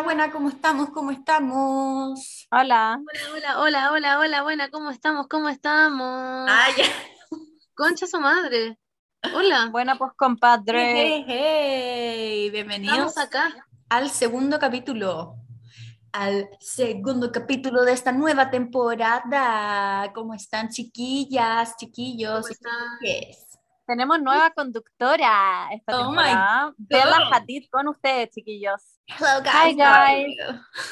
Buena, buena, ¿cómo estamos? ¿Cómo estamos? Hola. Hola, hola, hola, hola, hola, buena, ¿cómo estamos? ¿Cómo estamos? Ya. Concha su madre. Hola, Buena, pues, compadre. Hey, hey, bienvenidos estamos acá. al segundo capítulo. Al segundo capítulo de esta nueva temporada. ¿Cómo están, chiquillas, chiquillos? ¿Cómo están? chiquilles? Tenemos nueva conductora esta Oh temporada. Bella. Hadid con ustedes, chiquillos. Hello, guys. Hi, guys.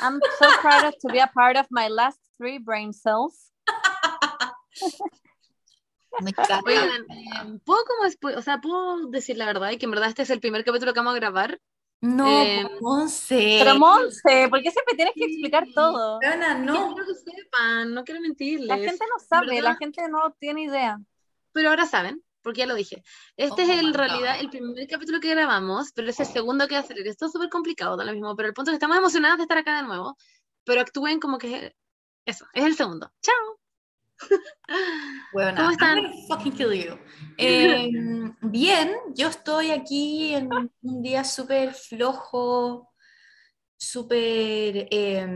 I'm so proud to be a part of my last three brain cells. Me encanta. Oigan, eh, ¿puedo como o sea, puedo decir la verdad y que en verdad este es el primer capítulo que vamos a grabar? No, eh, Monse. Pero Monse, ¿por qué siempre tienes que explicar Sí. todo? Weona, No no. quiero que sepan, no quiero mentirles. La gente no sabe, ¿Verdad? la gente no tiene idea. Pero ahora saben, porque ya lo dije. Este Oh es en realidad God. el primer capítulo que grabamos, pero es el segundo que va a salir. Esto es súper complicado, da lo mismo, pero el punto es que estamos emocionadas de estar acá de nuevo, pero actúen como que eso, es el segundo. Chao. Weona, ¿Cómo están? Fucking kill you. Eh, bien, yo estoy aquí en un día súper flojo, súper eh,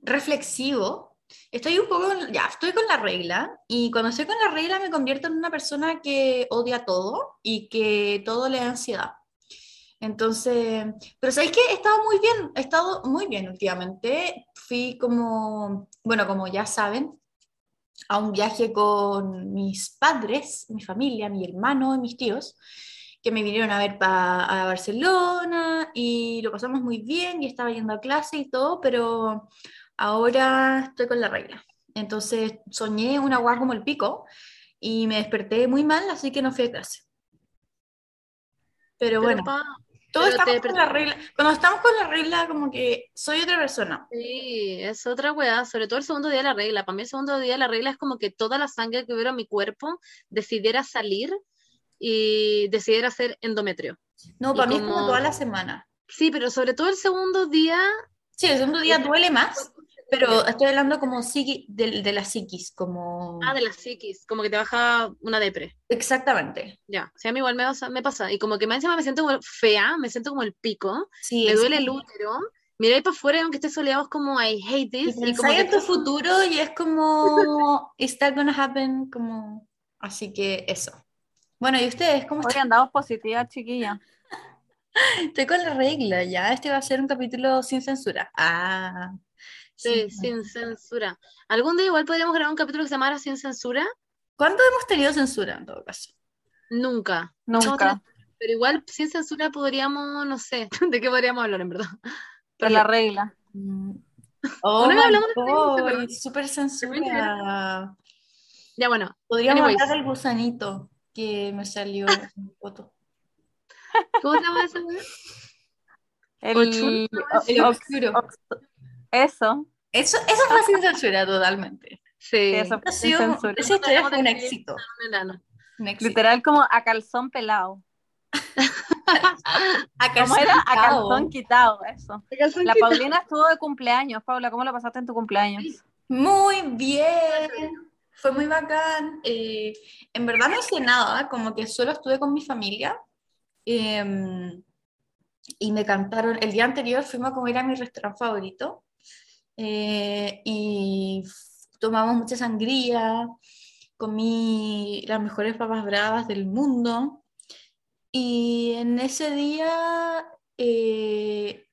reflexivo. Estoy un poco, ya, estoy con la regla y cuando estoy con la regla me convierto en una persona que odia todo y que todo le da ansiedad. Entonces, pero ¿sabéis qué? He estado muy bien, he estado muy bien últimamente. Fui como, bueno, como ya saben, a un viaje con mis padres, mi familia, mi hermano y mis tíos, que me vinieron a ver pa- a Barcelona y lo pasamos muy bien y estaba yendo a clase y todo, pero ahora estoy con la regla. Entonces soñé una guagua como el pico y me desperté muy mal, así que no fui a clase. Pero Pero, bueno, pa, todos te estamos con la regla. Cuando estamos con la regla, como que soy otra persona. Sí, es otra weá, sobre todo el segundo día de la regla. Para mí el segundo día de la regla es como que toda la sangre que hubiera en mi cuerpo decidiera salir y decidiera hacer endometrio. No, Y para mí es como como- toda la semana. Sí, pero sobre todo el segundo día, Sí, el segundo día duele más, pero estoy hablando como psiqui- de, de la psiquis, como... ah, de la psiquis, como que te baja una depre. Exactamente. Ya, o sea, a mí igual me, pasa- me pasa. Y como que más encima me siento como fea, me siento como el pico, Sí, me duele el útero. Mira ahí para afuera, aunque esté soleado, es como I hate Y this. Y como pensáis que en tu futuro y es como, is that gonna happen? Como, así que eso. Bueno, ¿y ustedes cómo Hoy están? andamos positivas, chiquilla. Estoy con la regla, ya. Este va a ser un capítulo sin censura. Ah, Sí, sin censura. Algún día igual podríamos grabar un capítulo que se llamara Sin Censura. ¿Cuándo hemos tenido censura en todo caso? Nunca. Nunca. Pero igual sin censura podríamos, no sé, ¿de qué podríamos hablar en verdad? Por la regla. Mm. Oh Una vez hablamos de reglas, ¿te God, acuerdas? súper censura. Ya bueno, Podríamos Anyways. hablar del gusanito que me salió en mi foto. ¿cómo se llama güey? El, Ochun, El ox- oscuro. Eso. Eso, eso fue sin censura totalmente. Sí. Eso fue sin censura. esa historia Hablamos fue un éxito. Un. Literal como a calzón pelado. A ¿Cómo era? A quitado. calzón quitado, eso. La Paulina estuvo de cumpleaños. Paula, ¿cómo lo pasaste en tu cumpleaños? Muy bien. Fue muy bacán. Eh, en verdad no hice nada, como que solo estuve con mi familia. eh, y me cantaron. El día anterior fuimos a comer a mi restaurante favorito. Eh, y tomamos mucha sangría. Comí las mejores papas bravas del mundo. Y en ese día, eh,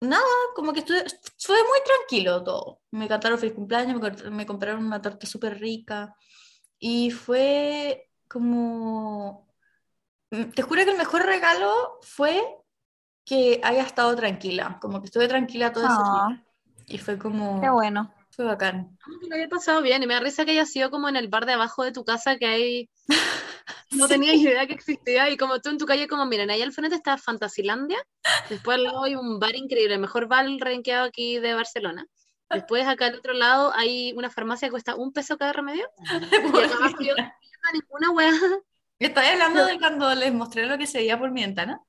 nada, como que estuve, fue muy tranquilo todo. Me cantaron feliz cumpleaños, me, me compraron una torta súper rica. Y fue como, mm, te juro que el mejor regalo fue que haya estado tranquila, como que estuve tranquila todo ese Ah, día. Y fue como, qué bueno. fue bacán. Como que lo había pasado bien y me da risa que haya sido como en el bar de abajo de tu casa que hay... No tenía idea que existía y como tú en tu calle como, miren, ahí al frente está Fantasilandia, después al lado hay un bar increíble, el mejor bar rankeado aquí de Barcelona. Después acá al otro lado hay una farmacia que cuesta un peso cada remedio y acá abajo yo no ninguna wea. ¿Estás hablando de cuando les mostré lo que se veía por mi ventana?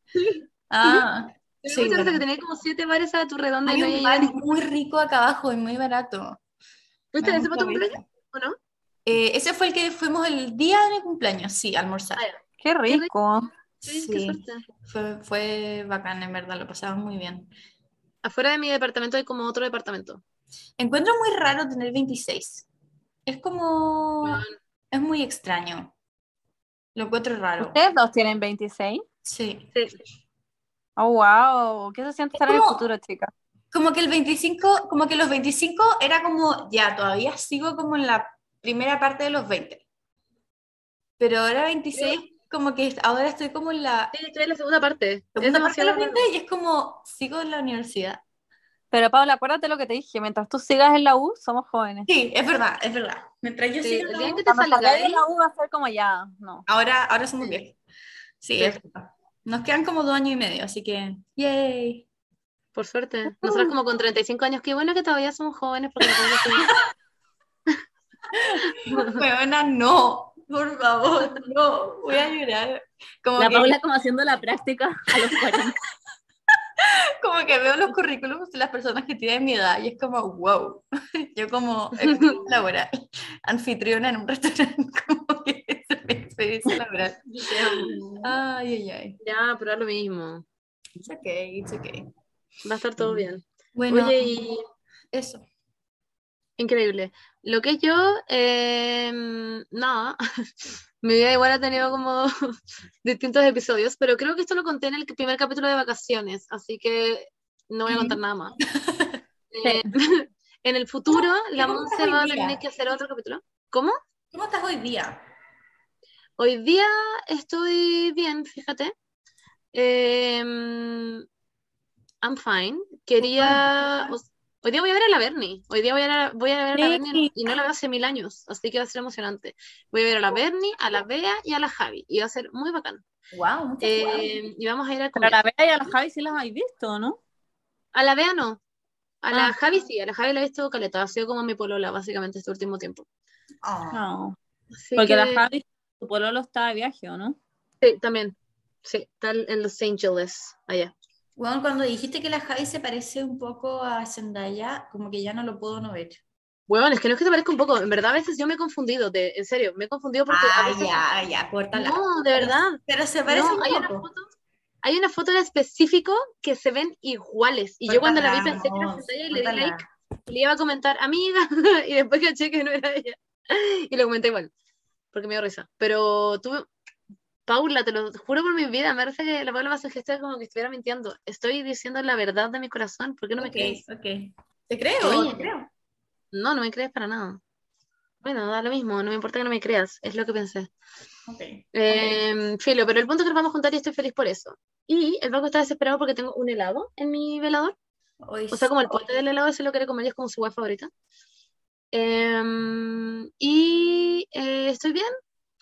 Ah, Me Sí, gusta bueno. que tenía como siete bares a tu redonda y no un bar muy rico acá abajo y muy barato. ¿Fuiste Me ese tu cumpleaños o no? Eh, ese fue el que fuimos el día de mi cumpleaños, sí, a almorzar. Ah. Qué rico. Sí, Sí. qué suerte. Fue, fue bacán, en verdad, lo pasamos muy bien. afuera de mi departamento hay como otro departamento. Encuentro muy raro tener 26. Es como... Es muy extraño. Lo encuentro raro. ¿Ustedes dos tienen 26? Sí. sí. Oh, wow. ¿Qué se siente estar en el como- futuro, chicas? Como que el 25, como que los 25 era como, ya, todavía sigo como en la primera parte de los 20. Pero ahora 26, como que ahora estoy como en la Sí, estoy en la segunda parte. Es segunda parte de los 20 y es como, sigo en la universidad. Pero Paula, acuérdate lo que te dije. Mientras tú sigas en la U, somos jóvenes. Sí, es verdad, es verdad. Mientras yo Sí, siga en la U, te Cuando salga de ahí, la U va a ser como ya, no. ahora, ahora somos Sí. viejos. Sí, Sí. es verdad. Nos quedan como dos años y medio, así que, yay. por suerte. Nosotros como con 35 años, qué bueno que todavía somos jóvenes porque no podemos seguir. Huevona, no, por favor, no, voy a llorar. Como La que, Paula como haciendo la práctica a los 40. como que veo los currículums de las personas que tienen mi edad y es como, wow. Yo como laboral, anfitriona en un restaurante, como que experiencia laboral. Ay, ay, ay. Ya, pero es lo mismo. It's okay, it's okay. Va a estar todo bien. Bueno, Oye, y eso. increíble. Lo que yo, eh, nada, mi vida igual ha tenido como distintos episodios, pero creo que esto lo conté en el primer capítulo de vacaciones, así que no voy a contar nada más. Eh, en el futuro, la Monse va a tener que hacer otro capítulo. ¿Cómo? ¿Cómo estás hoy día? Hoy día estoy bien, fíjate. Em, I'm fine. Quería. o- Hoy día voy a ver a la Bernie. Hoy día voy a, ver a- voy a ver a la. Bernie y no la veo hace mil años, así que va a ser emocionante. Voy a ver a la Bernie, a la Bea y a la Javi. Y va a ser muy bacán. Wow, muchas Em, y vamos a ir a Pero a la Bea y a la Javi sí las habéis visto, ¿no? A la Bea no. A la Ah. Javi sí, a la Javi la he visto caleta. Ha sido como mi polola, básicamente, este último tiempo. Oh. Porque la que- Javi, su pololo está de viaje, ¿o no? Sí, también. Sí, está en Los Angeles, allá. Bueno, cuando dijiste que la Javi se parece un poco a Zendaya, como que ya no lo puedo no ver. Bueno, es que no es que te parezca un poco, en verdad a veces yo me he confundido, de, en serio, me he confundido porque a Ah, veces... ya, ya, córtala. No, de verdad. Pero se parece No, un hay una poco. foto, hay una foto en específico que se ven iguales. Y yo cuando la vi Córtala, pensé que era no, Zendaya y le di córtala. like y le iba a comentar, amiga, y después caché que no era ella. Y lo comenté igual, porque me dio risa. Pero tú, Paula, te lo juro por mi vida, me parece que la Paula hace gesto como que estuviera mintiendo. Estoy diciendo la verdad de mi corazón, ¿por qué no me crees? ok. Te creo, Oye. te creo. No, no me crees para nada. Bueno, da lo mismo, no me importa que no me creas, es lo que pensé. Ok. Eh, filo, pero el punto es que nos vamos a juntar y estoy feliz por eso. Y el banco está desesperado porque tengo un helado en mi velador. O sea, como el pote del helado, ese lo quiere comer y es como su hueá favorita. Em, y eh, estoy bien.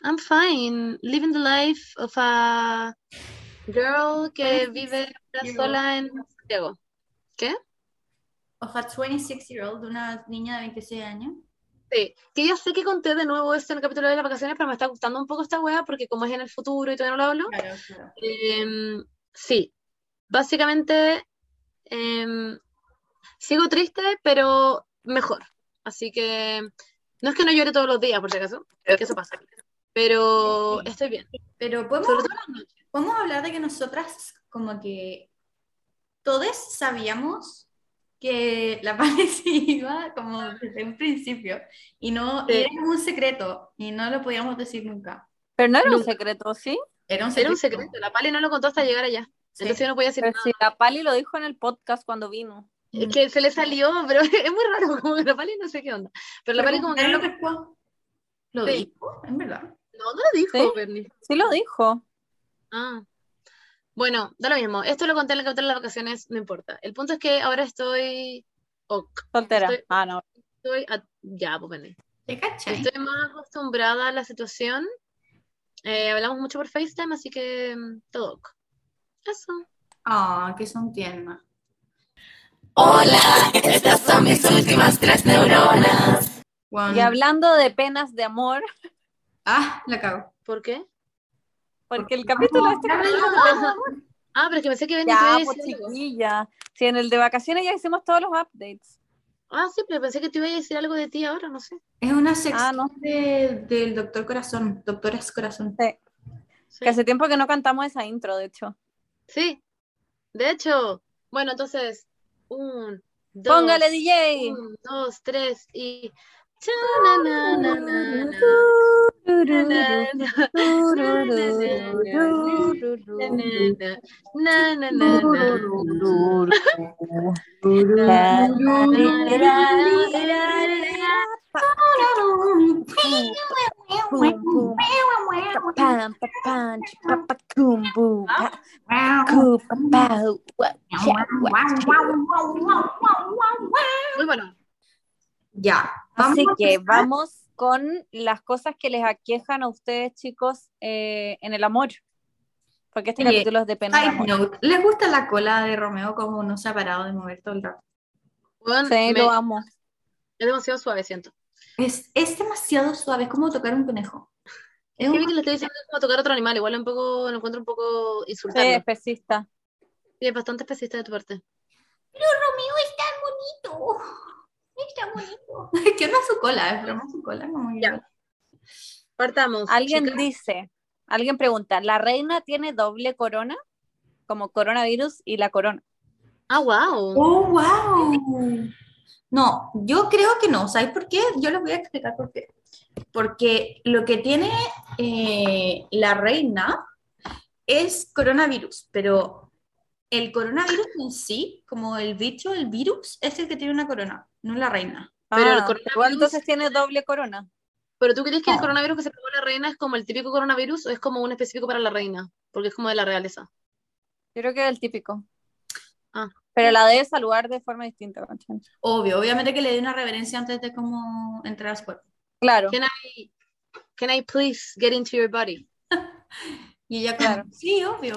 I'm fine. Living the life of a girl que vive sola en Santiago. ¿Qué? Of a 26 year old, una niña de 26 años. Sí, que ya sé que conté de nuevo esto en el capítulo de las vacaciones, pero me está gustando un poco esta wea porque como es en el futuro y todavía no lo hablo, Claro, claro. Em, sí, básicamente em, sigo triste, pero mejor. Así que no es que no llore todos los días, por si acaso, que eso pasa. Pero estoy bien. Pero podemos, Sobre todo las noches. podemos hablar de que nosotras, como que todos sabíamos que la Vale se iba como desde un principio y no Sí. era un secreto y no lo podíamos decir nunca. Pero no era un Nunca. secreto, ¿sí? Era un Era un secreto. secreto. La Pali no lo contó hasta llegar allá. Sí. Entonces yo no podía decir Pero nada. si la Pali lo dijo en el podcast cuando vino. Es que se le salió, pero es muy raro, como que la Pali no sé qué onda. Pero la Pero Pali como que no lo, lo pescó. Lo Sí. dijo, en verdad. no, no lo dijo, ¿Sí? Bernie. Sí lo dijo. Ah. Bueno, da lo mismo. Esto lo conté en el capítulo de las vacaciones, no importa. El punto es que ahora estoy. ok, Soltera. Estoy- Ah, no. estoy. a- ya, pues Bernie. ¿Te cachai? Estoy más acostumbrada a la situación. Eh, hablamos mucho por FaceTime, así que mm, todo ok. Eso. Ah, que son tiernas. Hola, estas son mis últimas tres neuronas. Y hablando de penas de amor, Ah, la cago. ¿Por qué? porque el capítulo este. Ah, pero es que pensé que venía Ya, te pues iba a decir algo. chiquilla. Si en el de vacaciones ya hicimos todos los updates. Ah, sí, pero pensé que te iba a decir algo de ti ahora, no sé. Es una sección Ah, no. de- del Doctor Corazón, Doctores Corazón. Sí. Sí. Que hace tiempo que no cantamos esa intro, de hecho. Sí. De hecho, bueno, entonces, Un, dos, Póngale DJ. un, dos, tres y. Muy bueno. Ya. Así que vamos con las cosas que les aquejan a ustedes, chicos, eh, en el amor. Porque este capítulo es de pena ¿Les gusta la cola de Romeo como no se ha parado de mover todo el rato? Bueno, Sí, me- lo amo. es demasiado suave, siento. Es, es demasiado suave, es como tocar un conejo. Es un- que le estoy diciendo como tocar otro animal, igual un poco, lo encuentro un poco Sí, insultante. especista. Sí, es bastante especista de tu parte. Romeo es tan bonito. Es tan bonito. que no es su cola, es broma su cola. Como que- Ya. Partamos. Alguien dice, alguien pregunta, ¿la reina tiene doble corona? Como coronavirus y la corona. Ah, wow. Oh, wow. No, yo creo que no. ¿Sabes por qué? Yo les voy a explicar por qué. Porque lo que tiene eh, la reina es coronavirus, pero el coronavirus en sí, como el bicho, el virus, es el que tiene una corona, no la reina. Pero el Ah, coronavirus- igual entonces tiene doble corona. Pero tú crees que el No. coronavirus que se pegó la reina es como el típico coronavirus o es como un específico para la reina? Porque es como de la realeza. Yo creo que es el típico. Ah. Pero la debe saludar de forma distinta. ¿cachai? Obvio, obviamente que le dé una reverencia antes de como entrar a su cuerpo. Claro. Can I, can I please get into your body? Y ella Claro. sí, obvio.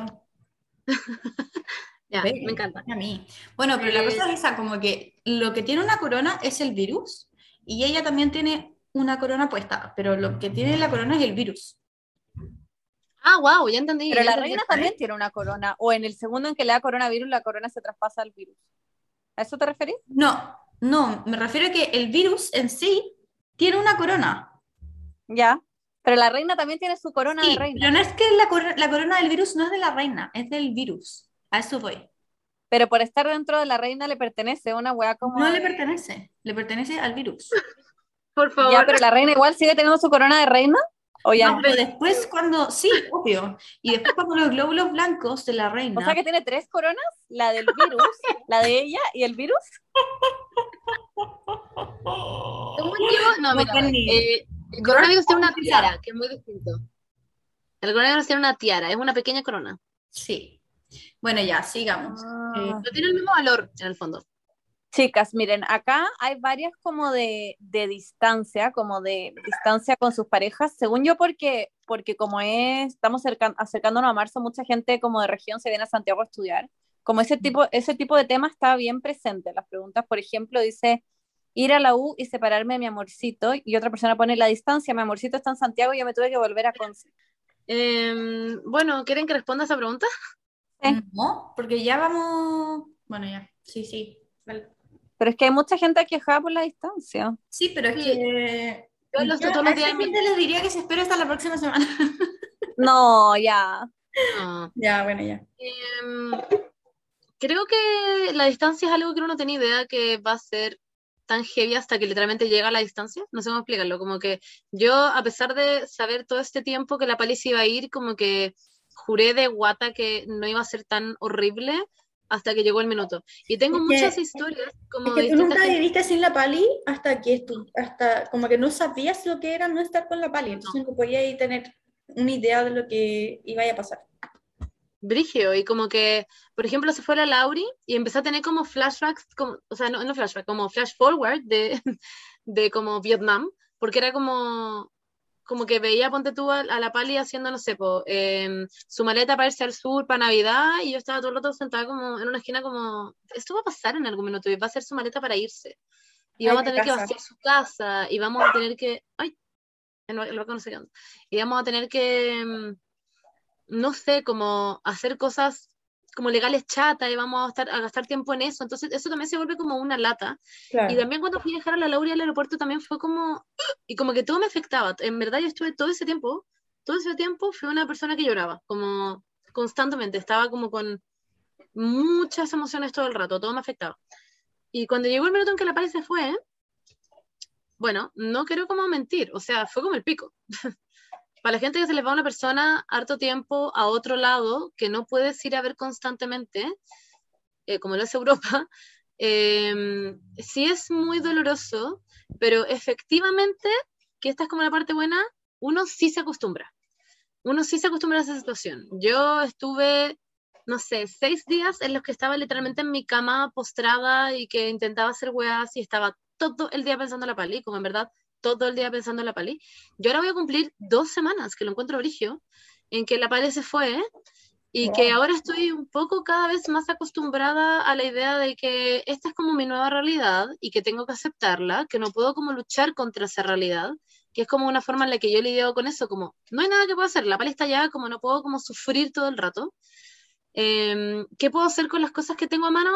Ya, Ve, me encanta. A mí. Bueno, pero la Eh, cosa es esa, como que lo que tiene una corona es el virus y ella también tiene una corona puesta, pero lo que tiene la corona es el virus. Ah, wow, ya entendí. Pero ya la entendí. reina también tiene una corona. O en el segundo en que le da coronavirus, la corona se traspasa al virus. ¿A eso te referís? No, no, me refiero a que el virus en sí tiene una corona. Ya. Pero la reina también tiene su corona Sí, de reina. pero no es que la, cor- la corona del virus no es de la reina, es del virus. A eso voy. Pero por estar dentro de la reina le pertenece una weá como. No le pertenece, le pertenece al virus. Por favor. Ya, pero la reina igual sigue teniendo su corona de reina. O ya. No, pero después cuando, sí, obvio, y después cuando los glóbulos blancos de la reina... O sea que tiene tres coronas, la del virus, la de ella y el virus. Según yo, no, mira, eh, el coronavirus tiene una tiara, que es muy distinto. El coronavirus tiene una tiara, es una pequeña corona. Sí. Bueno, ya, sigamos. Eh, No tiene el mismo valor, en el fondo. Chicas, miren, acá hay varias como de, de distancia, como de distancia con sus parejas, según yo, porque, porque como es, estamos acercándonos a marzo, mucha gente como de región se viene a Santiago a estudiar. Como ese tipo, ese tipo de tema está bien presente. Las preguntas, por ejemplo, dice ir a la U y separarme de mi amorcito, y otra persona pone la distancia, mi amorcito está en Santiago y yo me tuve que volver a Conce. Em, bueno, ¿quieren que responda esa pregunta? Eh. No, porque ya vamos... Bueno, ya, sí, sí. vale. Pero es que hay mucha gente quejada por la distancia. Sí, pero es que... Yo los yo todos a los días gente les diría que se espere hasta la próxima semana. No, ya. No. ya, bueno, ya. Em, creo que la distancia es algo que uno no tiene idea que va a ser tan heavy hasta que literalmente llega a la distancia. No sé cómo explicarlo. Como que yo, a pesar de saber todo este tiempo que la pali se iba a ir, como que juré de guata que no iba a ser tan horrible hasta que llegó el minuto. Y tengo Es que- muchas historias como Es que tú nunca gente- viviste sin la pali hasta que tú, hasta como que no sabías lo que era no estar con la pali, entonces no, podías ahí tener una idea de lo que iba a pasar. Brigio, y como que, por ejemplo, se fue la Lauri y empezó a tener como flashbacks, como, o sea, no, no flashback, como flash forward de, de como Vietnam, porque era como, como que veía, ponte tú, a, a la Pali haciendo, no sé, po, em, su maleta para irse al sur para Navidad, y yo estaba todo el rato sentada como en una esquina como, esto va a pasar en algún minuto, y va a ser su maleta para irse. Y Ay, vamos a tener que vaciar su casa, y vamos a tener que, ay, balcón no sé qué onda. y vamos a tener que... em, no sé, como hacer cosas como legales chatas y vamos a, estar, a gastar tiempo en eso. Entonces, eso también se vuelve como una lata. Y también cuando fui a dejar a la Laura al aeropuerto también fue como, y como que todo me afectaba. En verdad yo estuve todo ese tiempo, todo ese tiempo fui una persona que lloraba, como constantemente, estaba como con muchas emociones todo el rato, todo me afectaba. Y cuando llegó el minuto en que la Pali se fue, bueno, no quiero como mentir, o sea, fue como el pico. Para la gente que se les va una persona harto tiempo a otro lado, que no puedes ir a ver constantemente, eh, como lo es Europa, eh, sí es muy doloroso, pero efectivamente, que esta es como la parte buena, uno sí se acostumbra. Uno sí se acostumbra a esa situación. Yo estuve, no sé, seis días en los que estaba literalmente en mi cama postrada y que intentaba hacer weas y estaba todo el día pensando en la pali, como en verdad todo el día pensando en la pali. Yo ahora voy a cumplir dos semanas, que lo encuentro brigio, en que la pali se fue y que ahora estoy un poco cada vez más acostumbrada a la idea de que esta es como mi nueva realidad y que tengo que aceptarla, que no puedo como luchar contra esa realidad, que es como una forma en la que yo lidio con eso, como no hay nada que pueda hacer, la pali está ya, como no puedo como sufrir todo el rato. Em, ¿Qué puedo hacer con las cosas que tengo a mano?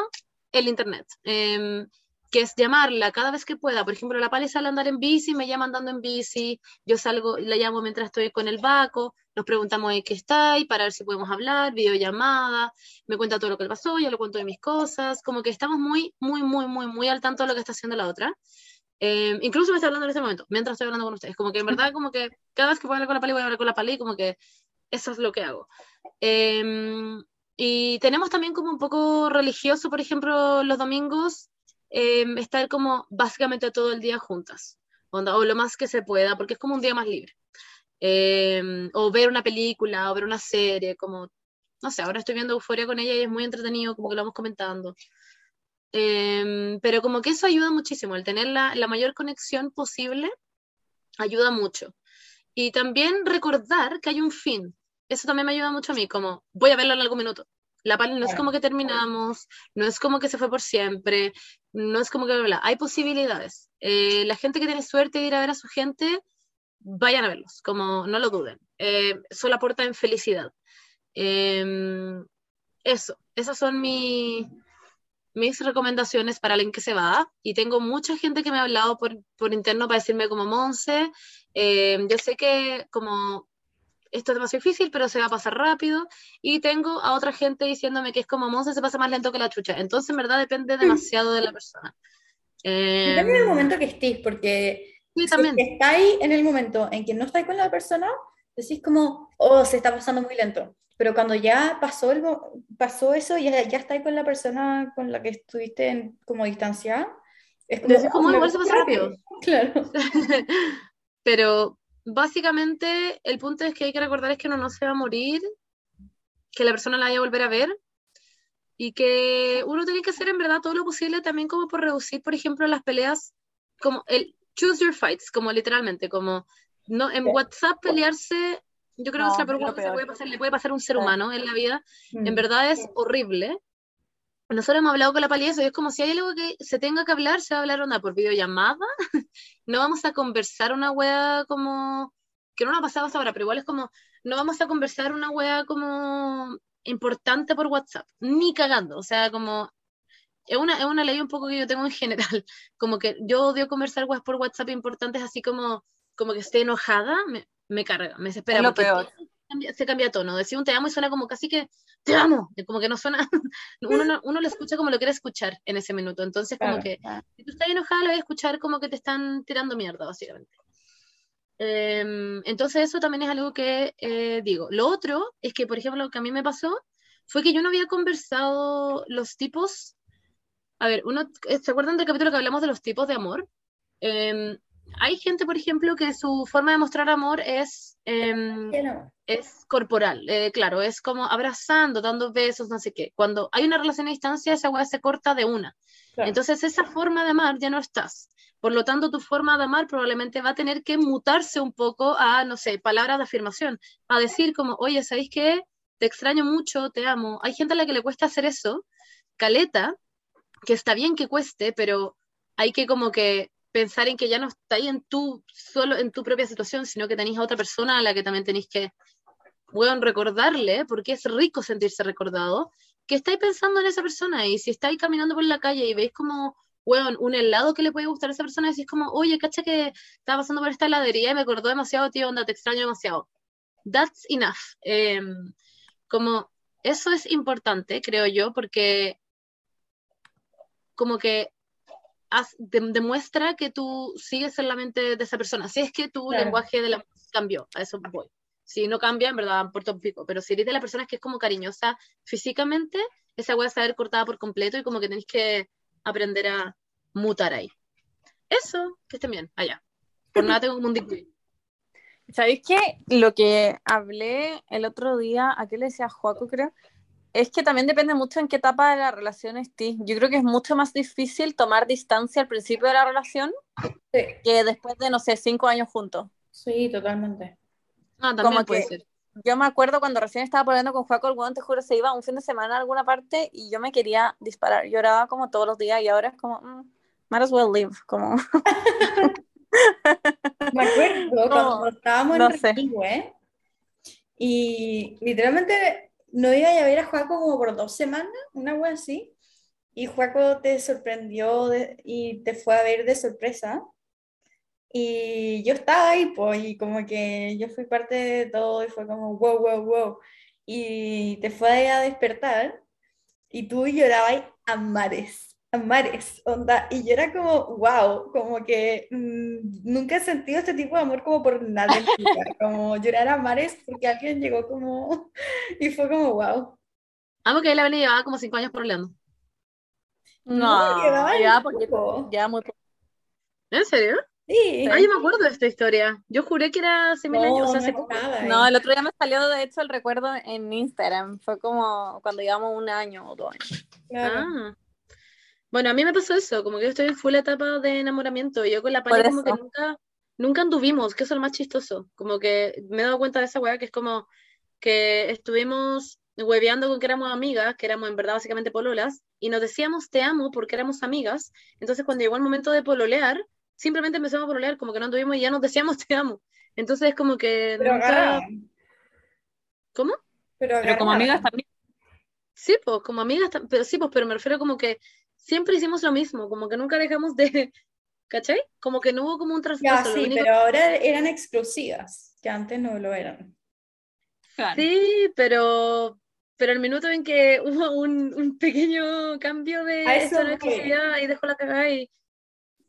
El internet. Em, que es llamarla cada vez que pueda. Por ejemplo, la Pali sale a andar en bici, me llama andando en bici, yo salgo y la llamo mientras estoy con el Baco, nos preguntamos en qué está y para ver si podemos hablar, videollamada, me cuenta todo lo que le pasó, yo le cuento de mis cosas, como que estamos muy, muy, muy, muy, muy al tanto de lo que está haciendo la otra. Eh, incluso me está hablando en este momento, mientras estoy hablando con ustedes, como que en verdad, como que cada vez que puedo hablar con la Pali, voy a hablar con la Pali, como que eso es lo que hago. Eh, y tenemos también como un poco religioso, por ejemplo, los domingos, eh, estar como básicamente todo el día juntas, onda, o lo más que se pueda, porque es como un día más libre. Eh, o ver una película, o ver una serie, como, no sé, ahora estoy viendo Euforia con ella y es muy entretenido, como que lo vamos comentando. Eh, pero como que eso ayuda muchísimo, el tener la, la mayor conexión posible ayuda mucho. Y también recordar que hay un fin. Eso también me ayuda mucho a mí, como voy a verlo en algún minuto. La pali no es como que terminamos, no es como que se fue por siempre, no es como que bla, hay posibilidades. Eh, la gente que tiene suerte de ir a ver a su gente, vayan a verlos, como no lo duden. Eh, solo aporta en felicidad. Eh, eso, esas son mi, mis recomendaciones para alguien que se va. Y tengo mucha gente que me ha hablado por, por interno para decirme como Monse. eh, yo sé que como esto es demasiado difícil, pero se va a pasar rápido. Y tengo a otra gente diciéndome que es como Monse se pasa más lento que la chucha. Entonces, en verdad, depende demasiado de la persona. Eh, Depende del momento que estés, porque sí, si también. estáis en el momento en que no estáis con la persona, decís como, oh, se está pasando muy lento. Pero cuando ya pasó, algo, pasó eso, ya, ya estáis con la persona con la que estuviste en- como distancia, es como, como, "Oh, me igual se pasa rápido". Claro. Pero básicamente el punto es que hay que recordar es que uno no se va a morir, que la persona la vaya a volver a ver y que uno tiene que hacer en verdad todo lo posible también como por reducir, por ejemplo, las peleas, como el choose your fights, como literalmente, como no en Sí. WhatsApp pelearse, yo creo No, que es la peor cosa que se puede pasar, le puede pasar a un ser humano en la vida, en Mm. verdad es horrible. Nosotros hemos hablado con la pali de eso, y es como si hay algo que se tenga que hablar, se va a hablar onda por videollamada. no vamos a conversar una wea como. que no nos ha pasado hasta ahora, pero igual es como. No vamos a conversar una wea como importante por WhatsApp, ni cagando. O sea, como. Es una, es una ley un poco que yo tengo en general. Como que yo odio conversar weas por WhatsApp importantes, así como, como que esté enojada, me, me carga, me desespera. Es lo peor. todo cambia- se cambia tono. Decir un te amo y suena como casi que te amo. Como que no suena. Uno, no- uno lo escucha como lo quiere escuchar en ese minuto. Entonces, como Claro, que claro. si tú estás enojada, lo voy a escuchar como que te están tirando mierda, básicamente. Em, entonces, eso también es algo que eh, digo. Lo otro es que, por ejemplo, lo que a mí me pasó fue que yo no había conversado los tipos. A ver, uno, ¿se acuerdan del capítulo que hablamos de los tipos de amor? Em, hay gente, por ejemplo, que su forma de mostrar amor es em, no. es corporal, eh, claro, es como abrazando, dando besos, no sé qué. Cuando hay una relación a distancia, esa weá se corta de una. Claro. Entonces, esa forma de amar ya no estás. Por lo tanto, tu forma de amar probablemente va a tener que mutarse un poco a, no sé, palabras de afirmación, a decir como, oye, ¿sabéis qué? Te extraño mucho, te amo. Hay gente a la que le cuesta hacer eso, caleta, que está bien que cueste, pero hay que como que pensar en que ya no estáis en tu, solo en tu propia situación, sino que tenéis a otra persona a la que también tenéis que, bueno, recordarle, porque es rico sentirse recordado, que estáis pensando en esa persona y si estáis caminando por la calle y veis como, weón, un helado que le puede gustar a esa persona, decís como, oye, cacha que estaba pasando por esta heladería y me acordó demasiado, tío, onda, te extraño demasiado. That's enough. Eh, como, eso es importante, creo yo, porque como que haz- de- demuestra que tú sigues en la mente de esa persona. Si es que tu Claro. lenguaje de la cambió, a eso voy. Si no cambia, en verdad, importa un pico. Pero si eres de las personas que es como cariñosa físicamente, esa va a ver cortada por completo y como que tenés que aprender a mutar ahí. Eso, que estén bien, allá. Por nada tengo como un dick ¿Sabéis qué? Lo que hablé el otro día, ¿a qué le decía Joaco, creo? Es que también depende mucho en qué etapa de la relación estés. Yo creo que es mucho más difícil tomar distancia al principio de la relación Sí, que después de, no sé, cinco años juntos. sí, totalmente. Ah, también Como puede que- ser. Yo me acuerdo cuando recién estaba hablando con Joaco, el weón, te juro, se iba un fin de semana a alguna parte y yo me quería disparar. Lloraba como todos los días y ahora es como, mm, might as well live. Como, Me acuerdo cuando estábamos no en sé. Renihue y literalmente no iba a ver a Juaco como por dos semanas, una wea así, y Juaco te sorprendió y te fue a ver de sorpresa. Y yo estaba ahí, pues, y como que yo fui parte de todo y fue como, wow, wow, wow. Y te fue a despertar y tú llorabas a mares, a mares, onda. Y yo era como, wow, como que mm, nunca he sentido este tipo de amor como por nadie, en mi vida, como llorar a mares porque alguien llegó como, y fue como, wow. Amo que la Belén llevaba como cinco años problemando. no, llevaba ya, ya muy poco. ¿En serio? Sí, Ay, yo me acuerdo de esta historia. Yo juré que era hace mil no, años, o sea, no hace poco. nada, No, eh. el otro día me salió de hecho el recuerdo en Instagram. Fue como cuando llevamos un año o dos años. Claro. Ah. Bueno, a mí me pasó eso, como que yo estoy en full etapa de enamoramiento y yo con la Pali como que nunca, nunca anduvimos, que eso es lo más chistoso. Como que me he dado cuenta de esa weá que es como que estuvimos hueveando con que éramos amigas, que éramos en verdad básicamente pololas, y nos decíamos te amo porque éramos amigas. Entonces cuando llegó el momento de pololear, simplemente empezamos a pololear, como que no anduvimos y ya nos decíamos te amo. Entonces como que Pero nunca... ¿Cómo? pero Pero como amigas también. Sí, pues, como amigas, pero sí, pues, pero me refiero como que siempre hicimos lo mismo, como que nunca dejamos de, ¿cachai? Como que no hubo como un traspaso, sí, único- pero ahora eran exclusivas, que antes no lo eran. Sí, pero, pero el minuto en que hubo un, un pequeño cambio de A eso voy. exclusividad y dejó la cagada y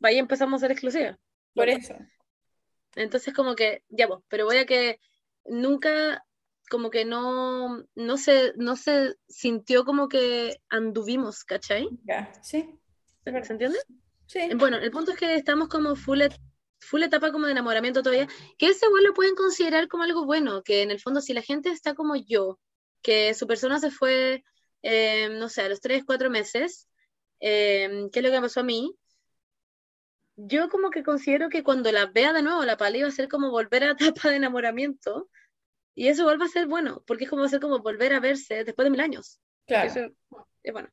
ahí empezamos a ser exclusivas. Por eso. Entonces como que, ya pues, pero voy a que nunca, como que no, no se, no se sintió como que anduvimos, ¿cachai? Ya, sí. ¿Se entiende? Sí. Bueno, el punto es que estamos como full, et- full etapa como de enamoramiento todavía, que ese igual lo pueden considerar como algo bueno, que en el fondo si la gente está como yo, que su persona se fue, eh, no sé, a los 3, 4 meses, eh, ¿qué es lo que pasó a mí? Yo como que considero que cuando la vea de nuevo, la pali va a ser como volver a la etapa de enamoramiento, y eso igual va a ser bueno, porque es como va a ser como volver a verse después de mil años. Claro. Eso es bueno.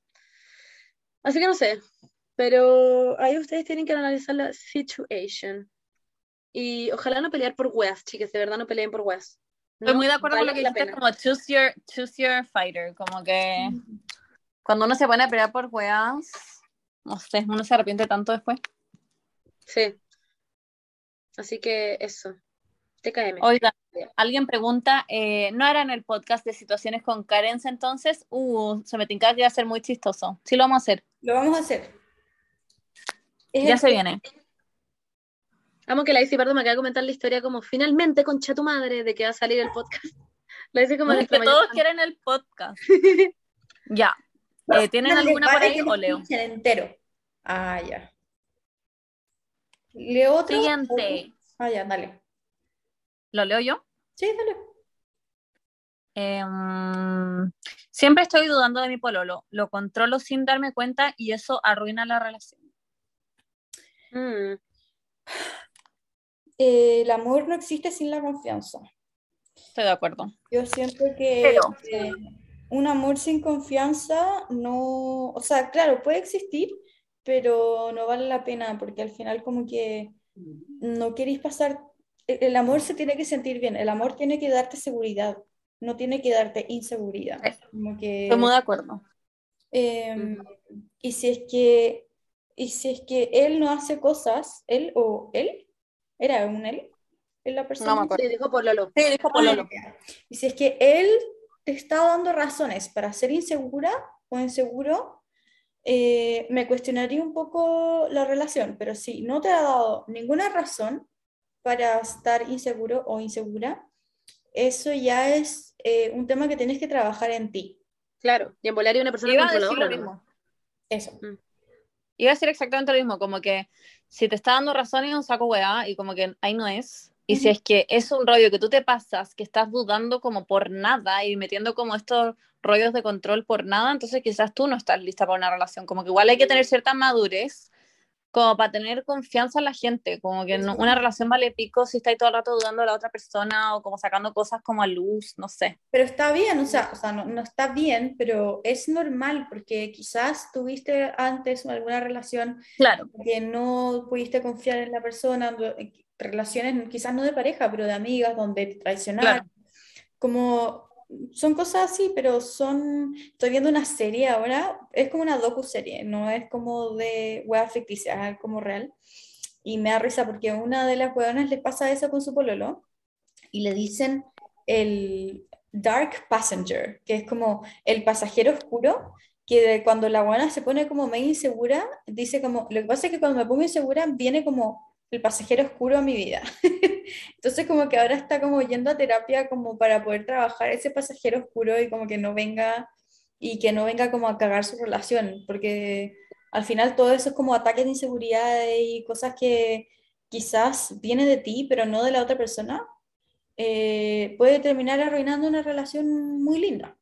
Así que no sé, pero ahí ustedes tienen que analizar la situation. Y ojalá no pelear por weas, chicas, de verdad no peleen por weas. Estoy No muy de acuerdo con lo vale que dijiste, como choose your, choose your fighter. Como que cuando uno se pone a pelear por weas, no sé, uno se arrepiente tanto después. Sí. Así que eso. TKM. Oiga, alguien pregunta, eh, ¿no harán el podcast de situaciones con Karen entonces? Uh, se me tinca que iba a ser muy chistoso. Sí lo vamos a hacer, Lo vamos a hacer. Es ya el- se viene. Amo que la Isi Pardo me acaba de comentar la historia como finalmente concha tu madre de que va a salir el podcast. La dice como No, es que todos quieren el podcast. Ya. Eh, ¿Tienen alguna por ahí o leo? entero. Ah, ya. ¿Leo otro? Siguiente. Ah, ya, dale. ¿Lo leo yo? Sí, dale. Em, siempre estoy dudando de mi pololo. Lo controlo sin darme cuenta y eso arruina la relación. Mm, Eh, el amor no existe sin la confianza. Estoy de acuerdo. Yo siento que Pero- eh, un amor sin confianza no, o sea, claro, puede existir, pero no vale la pena porque al final como que no queréis pasar, el, amor se tiene que sentir bien, el amor tiene que darte seguridad, no tiene que darte inseguridad. Como que, Estoy muy de acuerdo. em, y si es que, y si es que él no hace cosas, él o él, era un él, ¿Es la persona. No me acuerdo. sí, dijo por Lolo. Sí, dijo Ah, pololo. Y si es que él te está dando razones para ser insegura o inseguro, eh, me cuestionaría un poco la relación, pero si no te ha dado ninguna razón para estar inseguro o insegura, eso ya es eh, un tema que tienes que trabajar en ti. Claro, y en volar una persona Iba a decir lo mismo. Eso. Iba a decir exactamente lo mismo, como que si te está dando razón es un saco weá y como que ahí no es. Y si es que es un rollo que tú te pasas, que estás dudando como por nada y metiendo como estos rollos de control por nada, entonces quizás tú no estás lista para una relación. Como que igual hay que tener cierta madurez como para tener confianza en la gente. Como que no- una relación vale pico si estáis todo el rato dudando de la otra persona o como sacando cosas como a luz, no sé. Pero está bien, o sea, o sea no, no está bien, pero es normal porque quizás tuviste antes alguna relación Claro, que no pudiste confiar en la persona, relaciones quizás no de pareja, pero de amigas, donde te traicionaron. Claro. Como son cosas así, pero son, estoy viendo una serie ahora, es como una docu-serie, no es como de web ficticia, es como real. Y me da risa porque una de las hueonas le pasa eso con su pololo y le dicen el Dark Passenger, que es como el pasajero oscuro, que cuando la buena se pone como medio insegura, dice como, lo que pasa es que cuando me pongo insegura viene como el pasajero oscuro a mi vida. Entonces como que ahora está como yendo a terapia como para poder trabajar ese pasajero oscuro y como que no venga y que no venga como a cagar su relación, porque al final todo eso es como ataques de inseguridad y cosas que quizás vienen de ti, pero no de la otra persona, eh, puede terminar arruinando una relación muy linda.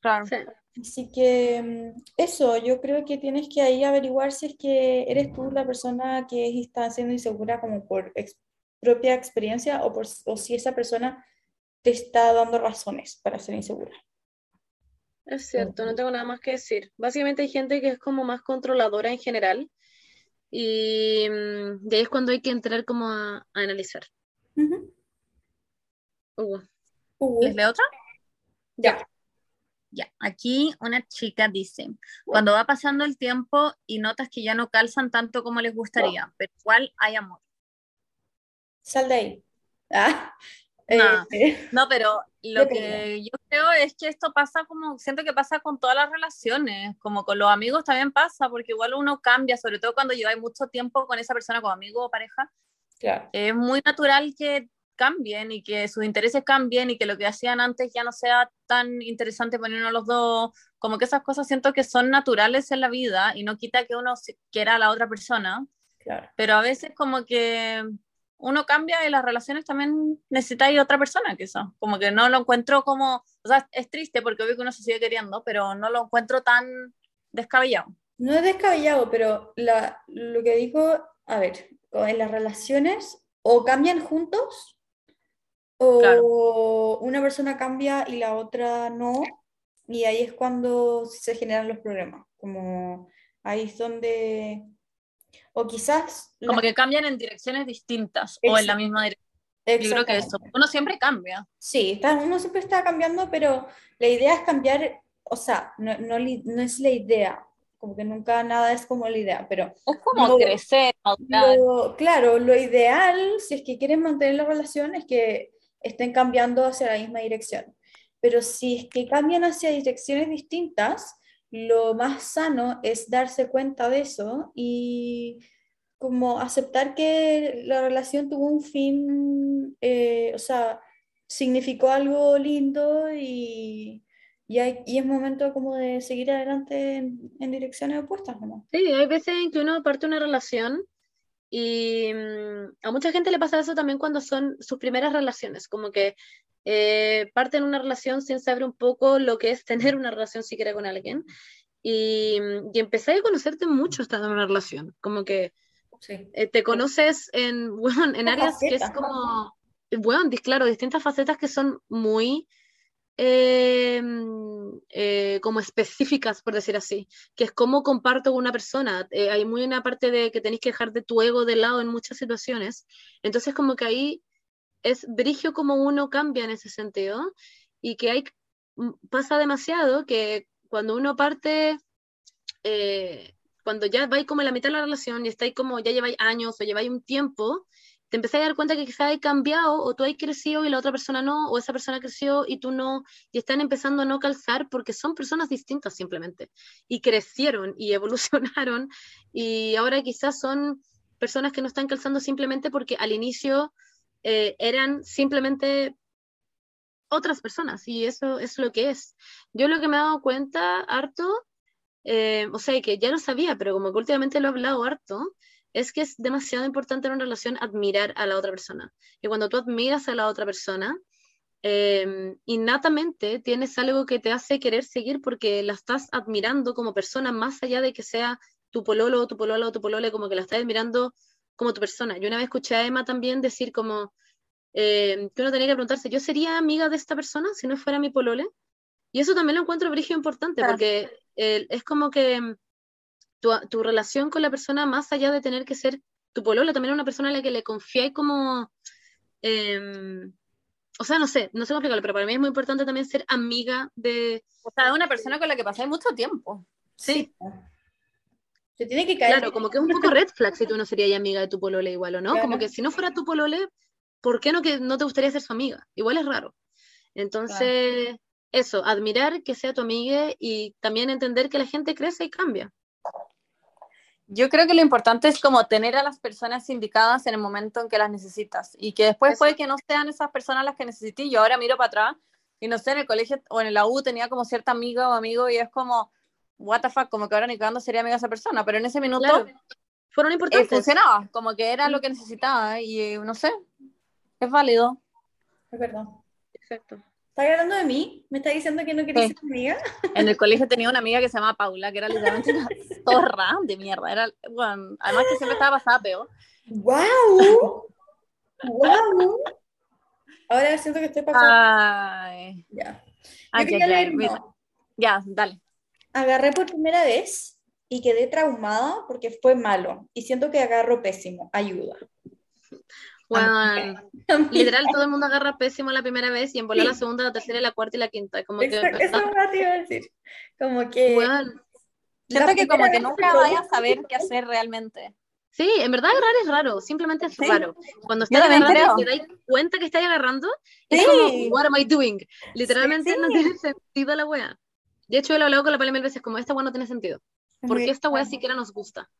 claro. Sí. Así que mm, eso, yo creo que tienes que ahí averiguar si es que eres tú la persona que está siendo insegura como por ex- propia experiencia o, por, o si esa persona te está dando razones para ser insegura. Es cierto, no tengo nada más que decir. Básicamente hay gente que es como más controladora en general y mm, de ahí es cuando hay que entrar como a, a analizar. Ujú. Hugo. Uh, ¿Les leo otra? ya. Ya, aquí una chica dice, cuando va pasando el tiempo y notas que ya no calzan tanto como les gustaría, pero igual hay amor. Sal de ahí. Ah, No. eh, No, pero lo que yo creo es que esto pasa como, siento que pasa con todas las relaciones, como con los amigos también pasa, porque igual uno cambia, sobre todo cuando lleváis mucho tiempo con esa persona como amigo o pareja, claro. es muy natural que cambien y que sus intereses cambien y que lo que hacían antes ya no sea tan interesante para uno los dos, como que esas cosas siento que son naturales en la vida y no quita que uno quiera a la otra persona, Claro. pero a veces como que uno cambia y las relaciones también necesitáis otra persona que eso, como que no lo encuentro como, o sea, es triste porque obvio que uno se sigue queriendo, pero no lo encuentro tan descabellado. No es descabellado, pero la, lo que digo, a ver, en las relaciones o cambian juntos o Claro. una persona cambia y la otra no, y ahí es cuando se generan los problemas, como ahí es donde, o quizás, Como las- que cambian en direcciones distintas o en la Exacto. misma dirección. Yo creo que eso, uno siempre cambia. Sí, está, uno siempre está cambiando, pero la idea es cambiar, o sea, no, no, no es la idea, como que nunca nada es como la idea, pero Es como Lo- crecer, madurar. Lo- claro, lo ideal, si es que quieren mantener la relación, es que estén cambiando hacia la misma dirección. Pero si es que cambian hacia direcciones distintas, lo más sano es darse cuenta de eso y como aceptar que la relación tuvo un fin, eh, o sea, significó algo lindo y, y, hay- y es momento como de seguir adelante en, en direcciones opuestas, ¿no? Sí, hay veces en que uno parte una relación y mm, a mucha gente le pasa eso también cuando son sus primeras relaciones, como que eh, parten una relación sin saber un poco lo que es tener una relación siquiera con alguien y, mm, y empezar a conocerte mucho estando en una relación, como que Sí. eh, te conoces en, weón, en áreas que es como, bueno, claro, distintas facetas que son muy eh, mm, eh, como específicas, por decir así, que es cómo comparto con una persona. Eh, hay muy una parte de que tenéis que dejar de tu ego de lado en muchas situaciones. Entonces, como que ahí es brigio como uno cambia en ese sentido y que hay, mm, pasa demasiado que cuando uno parte, eh, cuando ya vais como en la mitad de la relación y estáis como, ya lleváis años o lleváis un tiempo te empecé a dar cuenta que quizás hay cambiado o tú hay crecido y la otra persona no, o esa persona creció y tú no, y están empezando a no calzar porque son personas distintas simplemente, y crecieron y evolucionaron, y ahora quizás son personas que no están calzando simplemente porque al inicio eh, eran simplemente otras personas, y eso es lo que es. Yo lo que me he dado cuenta harto, eh, o sea, que ya lo sabía, pero como que últimamente lo he hablado harto, es que es demasiado importante en una relación admirar a la otra persona. Y cuando tú admiras a la otra persona, eh, innatamente tienes algo que te hace querer seguir porque la estás admirando como persona, más allá de que sea tu pololo o tu pololo o tu polole, como que la estás admirando como tu persona. Yo una vez escuché a Emma también decir como eh, que uno tenía que preguntarse, ¿yo sería amiga de esta persona si no fuera mi polole? Y eso también lo encuentro brillo importante, porque eh, es como que tu, relación con la persona, más allá de tener que ser tu pololo, también es una persona a la que le y como... Em, o sea, no sé, no sé cómo explicarlo, pero para mí es muy importante también ser amiga de... O sea, de una persona con la que pasáis mucho tiempo. Sí. Se tiene que caer. Claro, como que es un poco red flag si tú no serías amiga de tu polole igual, ¿o no? Como que si no fuera tu polole, ¿por qué no, que no te gustaría ser su amiga? Igual es raro. Entonces, eso, admirar que sea tu amiga y también entender que la gente crece y cambia. Yo creo que lo importante es como tener a las personas indicadas en el momento en que las necesitas y que después puede que no sean esas personas las que necesité. Yo ahora miro para atrás y no sé, en el colegio o en la U tenía como cierta amiga o amigo y es como, what the fuck, como que ahora ni cuando sería amiga esa persona, pero en ese minuto fueron importantes. Eh, funcionaba, como que era lo que necesitaba y eh, no sé, es válido. Es verdad. Exacto. ¿Estás hablando de mí? ¿Me estás diciendo que no querías ser amiga? En el colegio tenía una amiga que se llamaba Paula, que era literalmente una zorra de mierda. Era, bueno, además que siempre estaba pasada peor. ¡Wow! ¡Wow! Ahora siento que estoy pasando. Ay. Ya. Ay, quería ya, leer uno. Ya, dale. Agarré por primera vez y quedé traumada porque fue malo. Y siento que agarro pésimo. Ayuda. Bueno, literal todo el mundo agarra pésimo la primera vez y en la segunda, la tercera, la cuarta y la quinta. Como que, Exacto, eso me te iba a decir. Como que. Siento que como que nunca que vayas a saber qué hacer realmente. Sí, en verdad agarrar es raro, simplemente es Sí. raro. Cuando estás agarrando te das cuenta que estás agarrando, es Sí. como, what am I doing? Literalmente Sí, no sí. tiene sentido la wea. De hecho, yo lo he hablado con la Pali mil veces, como esta wea no tiene sentido. ¿Por qué esta wea siquiera nos gusta?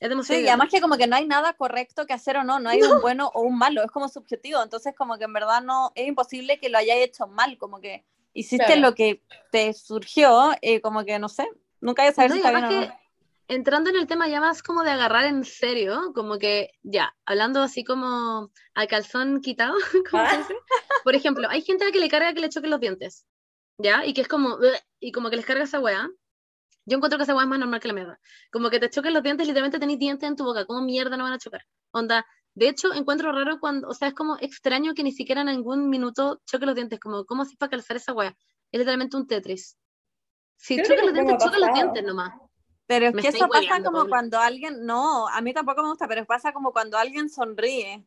Es demasiado Sí, y además que como que no hay nada correcto que hacer o no, no hay un bueno o un malo, es como subjetivo, entonces como que en verdad no, es imposible que lo hayas hecho mal, como que hiciste Claro. lo que te surgió, y como que no sé, nunca hay que saber No, si está bien además o que no. entrando en el tema ya más como de agarrar en serio, como que ya, hablando así como al calzón quitado, como Ah. dice. Por ejemplo, hay gente a la que le carga que le choquen los dientes, ¿ya? Y que es como, y como que les carga esa weá. Yo encuentro que esa weá es más normal que la mierda. Como que te choquen los dientes, literalmente tenés dientes en tu boca, ¿cómo mierda no van a chocar? Onda, de hecho, encuentro raro cuando, o sea, es como extraño que ni siquiera en algún minuto choque los dientes, como, ¿cómo así para calzar esa weá? Es literalmente un Tetris. Si Creo que chocan los dientes, ha chocan los dientes nomás. Pero es Me que eso pasa como Paula. cuando alguien, no, a mí tampoco me gusta, pero pasa como cuando alguien sonríe,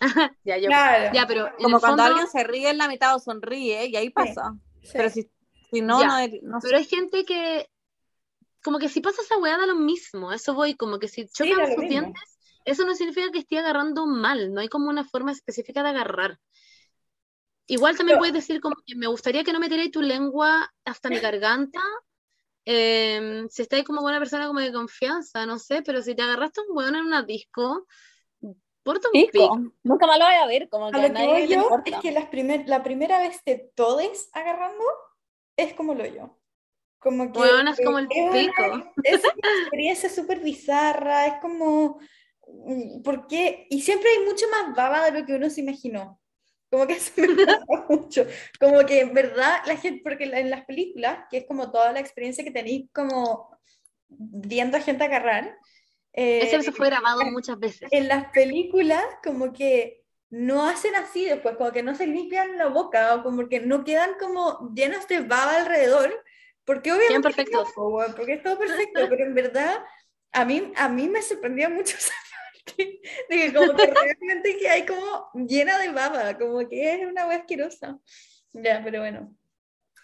Ya, yo. Claro. Ya, pero como cuando fondo- alguien se ríe en la mitad o sonríe, y ahí pasa. Sí. Pero si, si no, Ya, no, es- no sé. Pero hay gente que, como que si pasa esa weá da lo mismo, a eso voy, como que si chocan lo sus mismo. dientes, eso no significa que esté agarrando mal, no hay como una forma específica de agarrar. Igual también Pero- puedes decir como que me gustaría que no metierais tu lengua hasta mi garganta, em, si estáis como buena persona como de confianza, no sé, pero si te agarraste un weón en una disco, porta un pico. Nunca más lo voy a ver, como A que a lo que nadie voy le yo importa. es que las primer, la primera vez de todes agarrando es como lo yo. Como que Weón, es como el es una- pico. es una experiencia súper bizarra, es como, mm, ¿por qué? Y siempre hay mucho más baba de lo que uno se imaginó. Como que eso me pasa mucho. Como que en verdad la gente, porque en las películas, que es como toda la experiencia que tenéis como viendo a gente agarrar, eh, Ese se fue grabado muchas veces. en las películas como que no hacen así después, como que no se limpian la boca o como que no quedan como llenos de baba alrededor, porque obviamente perfectos. no, po, weón, porque es todo perfecto, pero en verdad a mí, a mí me sorprendía mucho esa parte de que como que realmente que hay como llena de baba, como que es una wea asquerosa. Ya, pero bueno.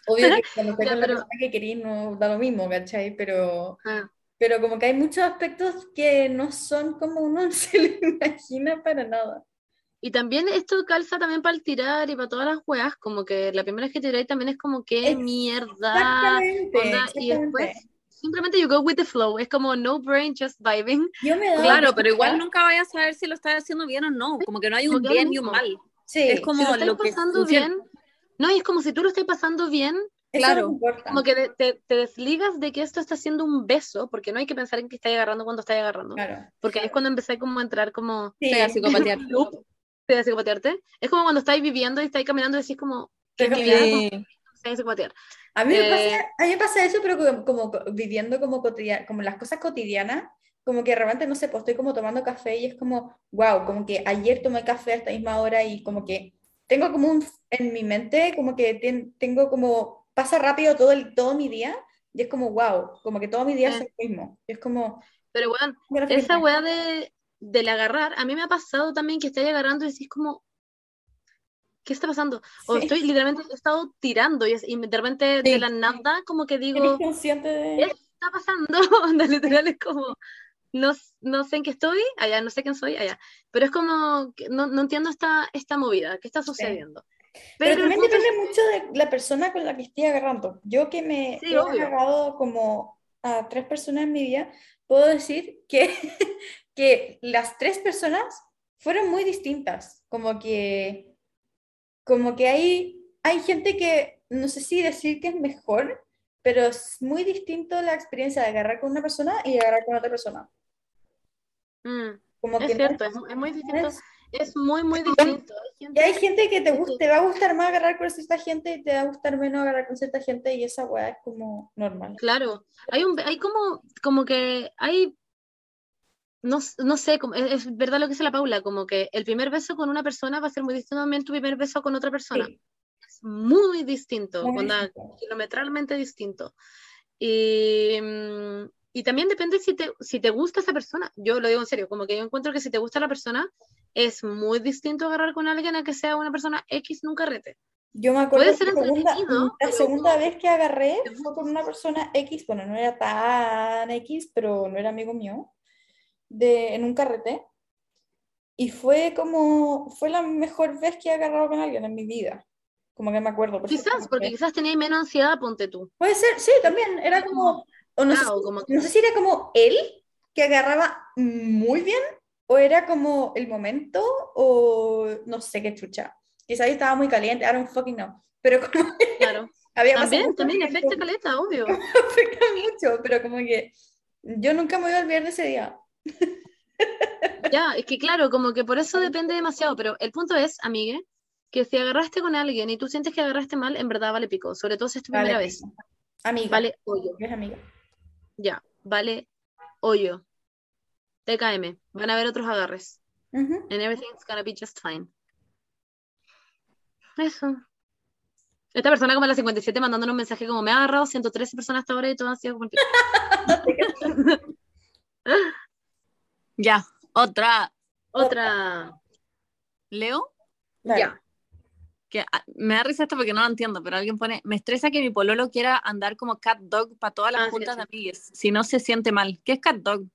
Obvio que cuando Ya, con la pero- persona que querís no da lo mismo, ¿cachai? Pero, Ah. Pero como que hay muchos aspectos que no son como uno se lo imagina para nada. Y también esto calza también para el tirar y para todas las weas, como que la primera vez que tiráis también es como que mierda. Exactamente, onda, y después simplemente you go with the flow, es como no brain, just vibing. Yo me Claro, pero igual nunca vayas a saber si lo estás haciendo bien o no. Como que no hay un que bien y un mal. Sí, Es como Si lo estás lo que pasando funciona. bien, no, y es como si tú lo estás pasando bien, claro, no como que te, te desligas de que esto está siendo un beso, porque no hay que pensar en que estás agarrando cuando estás agarrando, Claro. porque es cuando empecé como a entrar como Sí, a psicopatear. de psicopatearte. Es como cuando estáis viviendo y estáis caminando y decís como, a psicopatear. A mí, me Eh, pasa, a mí me pasa eso, pero como, como co- viviendo como, cotidiana, como las cosas cotidianas, como que realmente, no sé, pues estoy como tomando café y es como, wow, como que ayer tomé café a esta misma hora y como que tengo como un, en mi mente, como que ten- tengo como, pasa rápido todo, el, todo mi día y es como, wow, como que todo mi día Eh. es el mismo. Y es como, Pero bueno, esa weá de, del agarrar, a mí me ha pasado también que estáis agarrando y decís como, ¿qué está pasando? O Sí. estoy literalmente, he estado tirando y, y de repente de la nada como que ¿Eres digo, consciente ¿qué de...? está pasando? Literal es como, no, no sé en qué estoy, allá, no sé quién soy, allá. Pero es como, no, no entiendo esta, esta movida, ¿qué está sucediendo? Pero, el también es- depende mucho de la persona con la que estoy agarrando. Yo que me he obvio. agarrado como a tres personas en mi vida, puedo decir que, que las tres personas fueron muy distintas. Como que, como que hay, hay gente que, no sé si decir que es mejor, pero es muy distinto la experiencia de agarrar con una persona y de agarrar con otra persona. Mm, Como es que no cierto, es, es muy distinto, es muy, muy distinto. Hay Y hay gente- gente que te, gust- te va a gustar más agarrar con cierta gente y te va a gustar menos agarrar con cierta gente y esa weá es como normal. Claro, hay un, hay como, como que hay, no, no sé, como- es, es verdad lo que dice la Paula, como que el primer beso con una persona va a ser muy distinto también tu primer beso con otra persona. Sí, Es muy distinto, muy onda, distinto. kilometralmente distinto. Y, mm, y también depende si te, si te gusta esa persona. Yo lo digo en serio, como que yo encuentro que si te gusta la persona, es muy distinto agarrar con alguien a que sea una persona X en un carrete. Yo me acuerdo Puede que ser la segunda, la segunda vez que agarré fue con una persona X, bueno, no era tan X, pero no era amigo mío, de, en un carrete. Y fue como, fue la mejor vez que he agarrado con alguien en mi vida. Como que me acuerdo. Quizás, porque quizás tenías menos ansiedad, ponte tú. Puede ser, sí, también. Era como, o no sé, Claro, si- como que- no sé si era como él que agarraba muy bien, o era como el momento, o no sé qué chucha. Quizás estaba muy caliente, I don't fucking know. Pero como Claro. había También, también afecta caleta, obvio. afecta mucho, pero como que yo nunca me voy a olvidar de ese día. Ya, es que claro, como que por eso depende demasiado, pero el punto es, amigue, que si agarraste con alguien y tú sientes que agarraste mal, en verdad vale pico, sobre todo si es tu primera Vale, vez. Amiga. Vale hoyo, Es amiga. ya, vale hoyo. TKM, van a haber otros agarres. Ujú. And everything's gonna be just fine. Eso. Esta persona como a las 57 mandándonos un mensaje como me ha agarrado 113 personas hasta ahora y todas han sido como el pico". Ya, otra. Otra. Leo, Dale. Ya. que ah, me da risa esto porque no lo entiendo, pero alguien pone, me estresa que mi pololo quiera andar como cat dog para todas las Ah, sí, juntas sí. de amigues, si no se siente mal. ¿Qué es cat dog?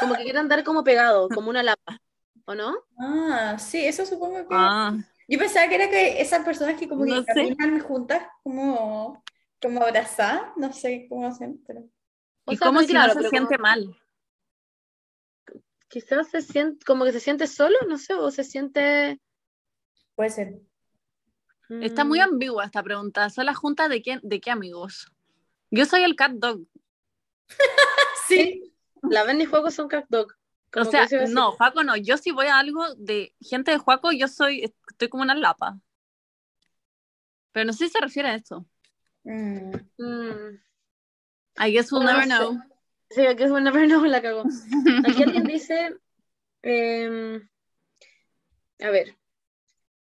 Como que quiere andar como pegado, como una lapa. ¿O no? Ah, sí, eso supongo que... Ah, Yo pensaba que era que esas personas que como que No sé. caminan juntas, como, como abrazadas, no sé cómo hacen, pero... O y sea, muy si claro, no se siente como- mal. Quizás se siente, como que se siente solo, no sé, o se siente... Puede ser. Está muy mm, ambigua esta pregunta. ¿Son las juntas de qué, de qué amigos? Yo soy el cat dog. Sí. La Ven y Juego son cat dog. O sea, no, Juaco no. Yo si voy a algo de gente de Juaco, yo soy, estoy como una lapa. Pero no sé si se refiere a esto. Mm. Mm, I guess we'll never no sé. know. Sí, aquí es buena, pero no la cagó. Aquí alguien dice, em, a ver,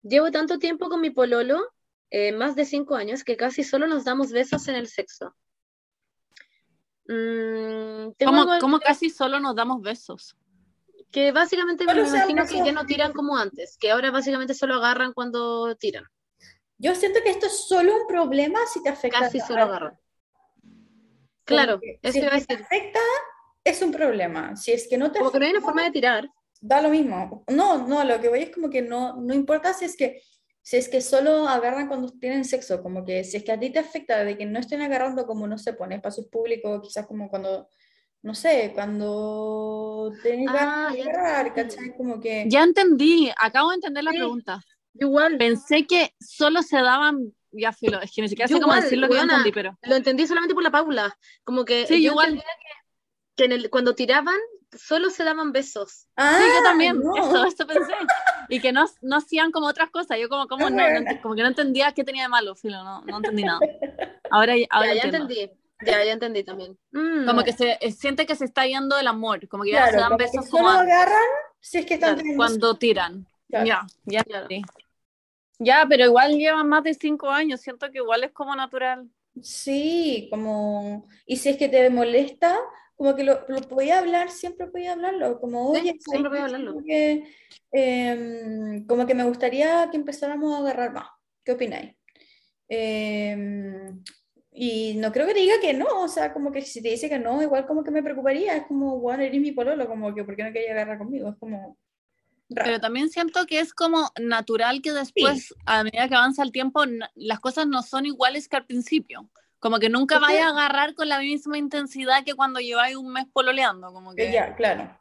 llevo tanto tiempo con mi pololo, eh, más de cinco años, que casi solo nos damos besos en el sexo. Mm, tengo ¿Cómo, algo cómo casi solo nos damos besos? que básicamente me imagino que ya no tiran como antes, que ahora básicamente solo agarran cuando tiran, Yo siento que esto es solo un problema si te afecta. casi solo agarran. Claro, Como que eso si iba a te afecta, es un problema. Si es que no te Como que no hay una afecta, forma de tirar. da lo mismo. No, no, lo que voy es como que no, no importa si es que, si es que solo agarran cuando tienen sexo, como que si es que a ti te afecta de que no estén agarrando como, no sé, pone espacios públicos, quizás como cuando, no sé, cuando tienes Ah, ya agarrar. ¿cachai? Como que... Ya entendí, acabo de entender la Sí. pregunta. Igual. Pensé que solo se daban, ya filo, es que ni siquiera Yo sé cómo decir lo que yo weona. entendí, pero... Lo entendí solamente por la Paula. Como que Sí, yo igual. que, que en el, cuando tiraban, solo se daban besos. Ah, Sí, yo también, no. eso, eso pensé. Y que no, no hacían como otras cosas, yo como, como, no, como que no entendía qué tenía de malo, filo, no, no entendí nada. Ahora, ahora ya, ya entendí. Ya, ya entendí también. Mm. Como que se eh, siente que se está yendo el amor, como que ya se dan como que besos solo como agarran si es que están Claro, cuando tiran. Claro. Ya, ya Claro. entendí. Ya, pero igual llevan más de cinco años, siento que igual es como natural. Sí, como, y si es que te molesta, como que lo, lo podía hablar, siempre podía hablarlo, como, Sí, oye, ¿sabes siempre podía hablarlo. Como que, em, como que me gustaría que empezáramos a agarrar más. ¿Qué opináis? Em, y no creo que te diga que no, o sea, como que si te dice que no, igual como que me preocuparía, es como, bueno, eres mi pololo, como que, ¿por qué no quería agarrar conmigo? Es como raro. Pero también siento que es como natural que después, a medida que avanza el tiempo, las cosas no son iguales que al principio. Como que nunca vaya a agarrar con la misma intensidad que cuando lleváis un mes pololeando. Como que Eh, Ya, claro.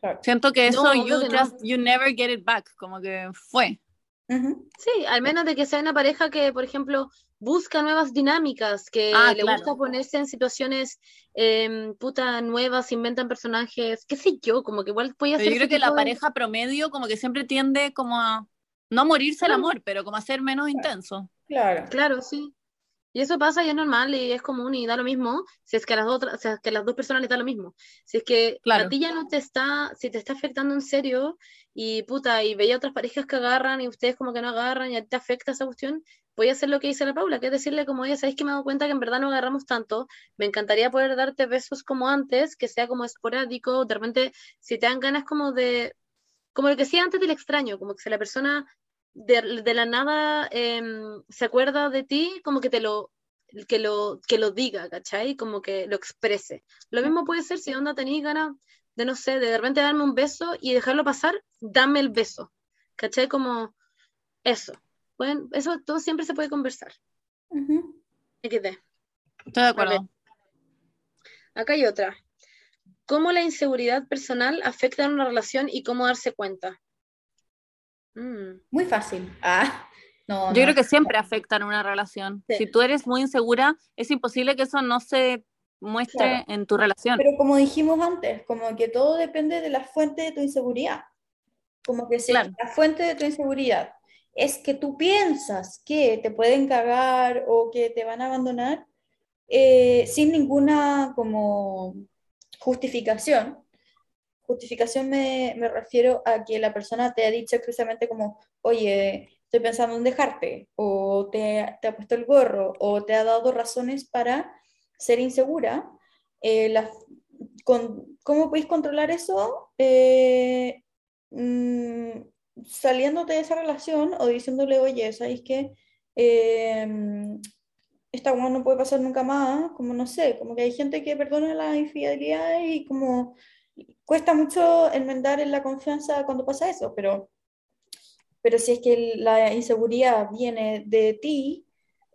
claro. siento que eso No, you just you never get it back. Como que fue. Ujú. Sí, al menos de que sea una pareja que, por ejemplo, busca nuevas dinámicas, que Ah, le claro. gusta ponerse en situaciones em, puta nuevas, inventan personajes, qué sé yo, como que igual puede ser yo creo ese que la de- pareja promedio como que siempre tiende como a no morirse el Claro. amor, pero como a ser menos intenso. Claro. Claro, sí. Y eso pasa y es normal y es común y da lo mismo si es que a las otras, si es que a las dos personas les da lo mismo. Si es que Claro. a ti ya no te está, si te está afectando en serio y puta, y veía otras parejas que agarran y ustedes como que no agarran y a ti te afecta esa cuestión, voy a hacer lo que dice la Paula, que es decirle como, oye, ¿sabes que me he dado cuenta que en verdad no agarramos tanto? Me encantaría poder darte besos como antes, que sea como esporádico, de repente, si te dan ganas como de, como lo que decía antes del extraño, como que si la persona de, de la nada em, se acuerda de ti, como que te lo, que lo, que lo diga, ¿cachai? Como que lo exprese. Lo mismo puede ser si onda tenéis ganas de, no sé, de de repente darme un beso y dejarlo pasar, dame el beso, ¿cachai? Como eso. Pueden, eso todo siempre se puede conversar. Ujú. XD. Estoy de acuerdo. Acá hay otra. ¿Cómo la inseguridad personal afecta en una relación y cómo darse cuenta? Mm. Muy fácil. Ah, no, Yo no. creo que siempre afecta en una relación. Sí. Si tú eres muy insegura, es imposible que eso no se muestre Claro. en tu relación. Pero como dijimos antes, como que todo depende de la fuente de tu inseguridad. Como que si Claro. la fuente de tu inseguridad es que tú piensas que te pueden cagar o que te van a abandonar eh, sin ninguna como justificación. Justificación me, me refiero a que la persona te ha dicho expresamente como, oye, estoy pensando en dejarte, o te, te ha puesto el gorro, o te ha dado razones para ser insegura. Eh, la- con- ¿cómo podéis controlar eso? Eh, mm, saliéndote de esa relación o diciéndole, oye, ¿sabéis qué? Eh, esta no puede pasar nunca más, como no sé, como que hay gente que perdona la infidelidad y como cuesta mucho enmendar en la confianza cuando pasa eso, pero, pero si es que la inseguridad viene de ti,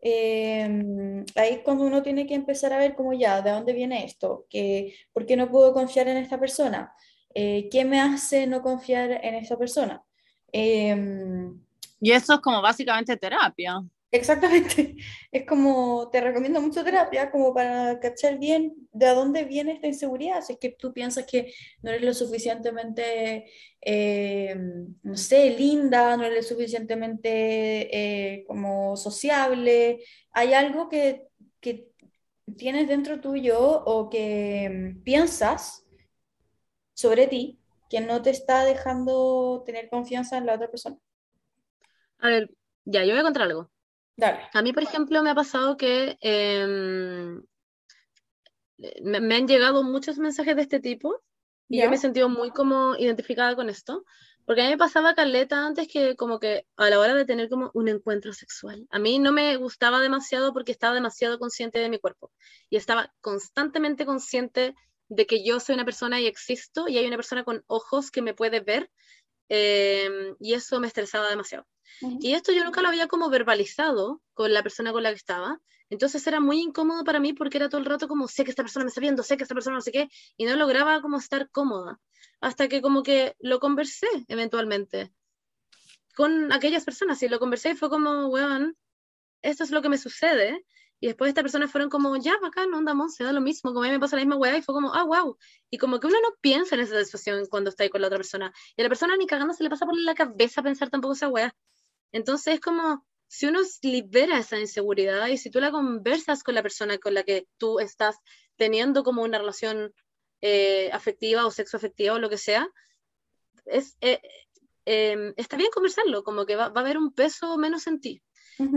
eh, ahí cuando uno tiene que empezar a ver como ya, ¿de dónde viene esto? ¿Qué, ¿Por qué no puedo confiar en esta persona? Eh, ¿qué me hace no confiar en esta persona? Em, Y eso es como básicamente terapia. Exactamente. Es como, te recomiendo mucho terapia como para cachar bien de dónde viene esta inseguridad. Si es que tú piensas que no eres lo suficientemente, eh, no sé, linda, no eres lo suficientemente eh, como sociable, hay algo que, que tienes dentro tuyo o que mm, piensas sobre ti que no te está dejando tener confianza en la otra persona. A ver, ya, yo voy a contar algo. Dale. A mí, por ejemplo, me ha pasado que em, me, me han llegado muchos mensajes de este tipo y yo me he sentido muy como identificada con esto, porque a mí me pasaba caleta antes que como que a la hora de tener como un encuentro sexual, a mí no me gustaba demasiado porque estaba demasiado consciente de mi cuerpo y estaba constantemente consciente de que yo soy una persona y existo y hay una persona con ojos que me puede ver eh, y eso me estresaba demasiado. Y esto yo nunca lo había como verbalizado con la persona con la que estaba. Entonces era muy incómodo para mí porque era todo el rato como, sé que esta persona me está viendo, sé que esta persona no sé qué, y no lograba como estar cómoda. Hasta que como que lo conversé eventualmente con aquellas personas y lo conversé y fue como, weón, esto es lo que me sucede. Y después estas personas fueron como, ya, bacán, andamos, se da lo mismo, como a mí me pasa la misma weá, y fue como, ah, wow. Y como que uno no piensa en esa situación cuando está ahí con la otra persona. Y a la persona ni cagando se le pasa por la cabeza pensar tampoco esa weá. Entonces es como, si uno libera esa inseguridad y si tú la conversas con la persona con la que tú estás teniendo como una relación eh, afectiva o sexoafectiva o lo que sea, es, eh, eh, está bien conversarlo, como que va, va a haber un peso menos en ti.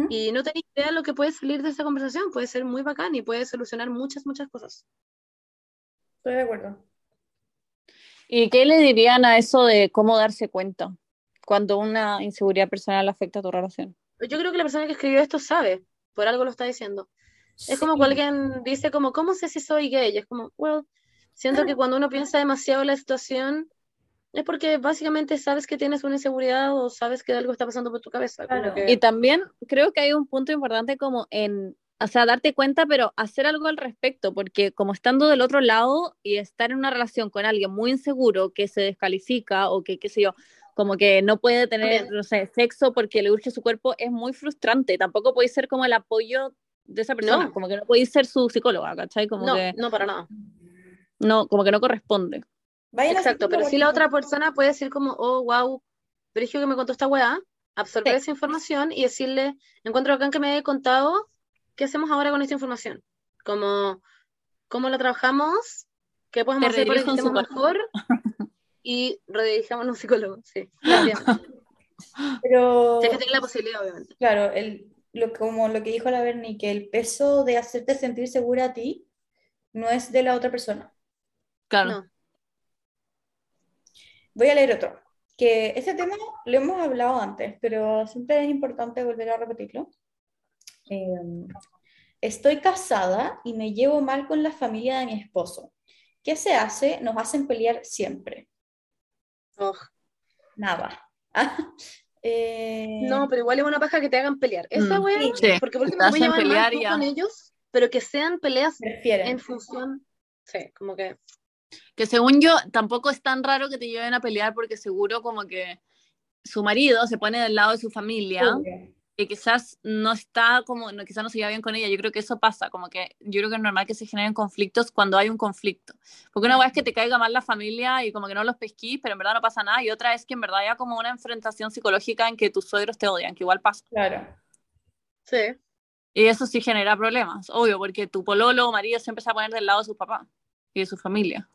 Y no tenés idea de lo que puede salir de esa conversación, puede ser muy bacán y puede solucionar muchas, muchas cosas. Estoy de acuerdo. ¿Y qué le dirían a eso de cómo darse cuenta cuando una inseguridad personal afecta a tu relación? Yo creo que la persona que escribió esto sabe, por algo lo está diciendo. Es como cuando alguien dice como, ¿cómo sé si soy gay? Y es como, well, siento que cuando uno piensa demasiado en la situación, es porque básicamente sabes que tienes una inseguridad o sabes que algo está pasando por tu cabeza. como Claro. que- Y también creo que hay un punto importante como en, o sea, darte cuenta, pero hacer algo al respecto, porque como estando del otro lado y estar en una relación con alguien muy inseguro que se descalifica o que, qué sé yo, como que no puede tener, no sé, sexo porque le urge su cuerpo, es muy frustrante. Tampoco podéis ser como el apoyo de esa persona, No. como que no podéis ser su psicóloga, ¿cachai? Como no, que no para nada. no, como que no corresponde. Vayan Exacto, pero si la otra persona puede decir como, oh, wow, Brigio que me contó esta weá, absorber Sí. esa información y decirle, encuentro acá que me haya contado, ¿qué hacemos ahora con esta información? Como, ¿cómo la trabajamos? ¿Qué podemos Te hacer para que estemos mejor? Y redirigamos a un psicólogo, sí. efectivamente. Pero, es que tiene la posibilidad, obviamente. claro, el, lo, como lo que dijo la Berni, que el peso de hacerte sentir segura a ti no es de la otra persona. Claro. No. Voy a leer otro, que ese tema lo hemos hablado antes, pero siempre es importante volver a repetirlo. Eh, estoy casada y me llevo mal con la familia de mi esposo. ¿Qué se hace? Nos hacen pelear siempre. Oh, Nada. Ah, eh, No, pero igual es una paja que te hagan pelear. Esa Mm, weá, sí, porque por me llevar mal con ellos, pero que sean peleas prefieren. en función. Sí, como que. Que según yo, tampoco es tan raro que te lleven a pelear porque seguro como que su marido se pone del lado de su familia, Obvio. que quizás no está como, no, quizás no se lleva bien con ella. Yo creo que eso pasa, como que yo creo que es normal que se generen conflictos cuando hay un conflicto. Porque una vez es que te caiga mal la familia y como que no los pesquís, pero en verdad no pasa nada. Y otra es que en verdad haya como una enfrentación psicológica en que tus suegros te odian, que igual pasa. Claro. Sí. Y eso sí genera problemas, obvio, porque tu pololo o marido siempre se va a poner del lado de sus papás y de su familia.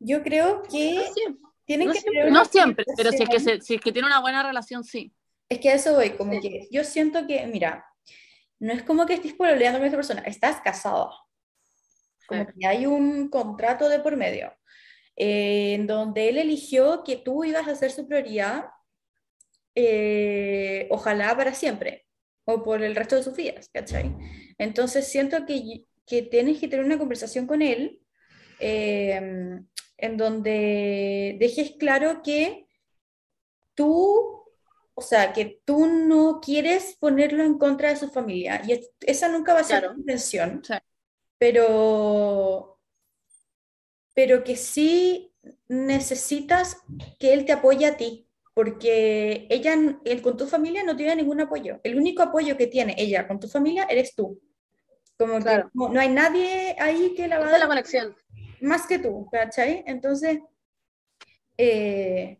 Yo creo que Sí. tienen No que siempre. tener No siempre, pero si es que, se- si es que tiene una buena relación, sí. Es que a eso voy, como Sí. que yo siento que, mira, no es como que estés pololeando con esta persona, estás casada. Como Sí. que hay un contrato de por medio, eh, en donde él eligió que tú ibas a ser su prioridad, eh, ojalá para siempre, o por el resto de sus vidas, ¿cachai? Entonces siento que, que tienes que tener una conversación con él, eh, en donde dejes claro que tú, o sea, que tú no quieres ponerlo en contra de su familia, y es- esa nunca va a ser Claro. tu intención, Sí. pero, pero que sí necesitas que él te apoye a ti, porque ella, él con tu familia no tiene ningún apoyo. El único apoyo que tiene ella con tu familia eres tú. Como que Claro. no, no hay nadie ahí que la va a Esa es la conexión. Más que tú, ¿cachai? Entonces, eh,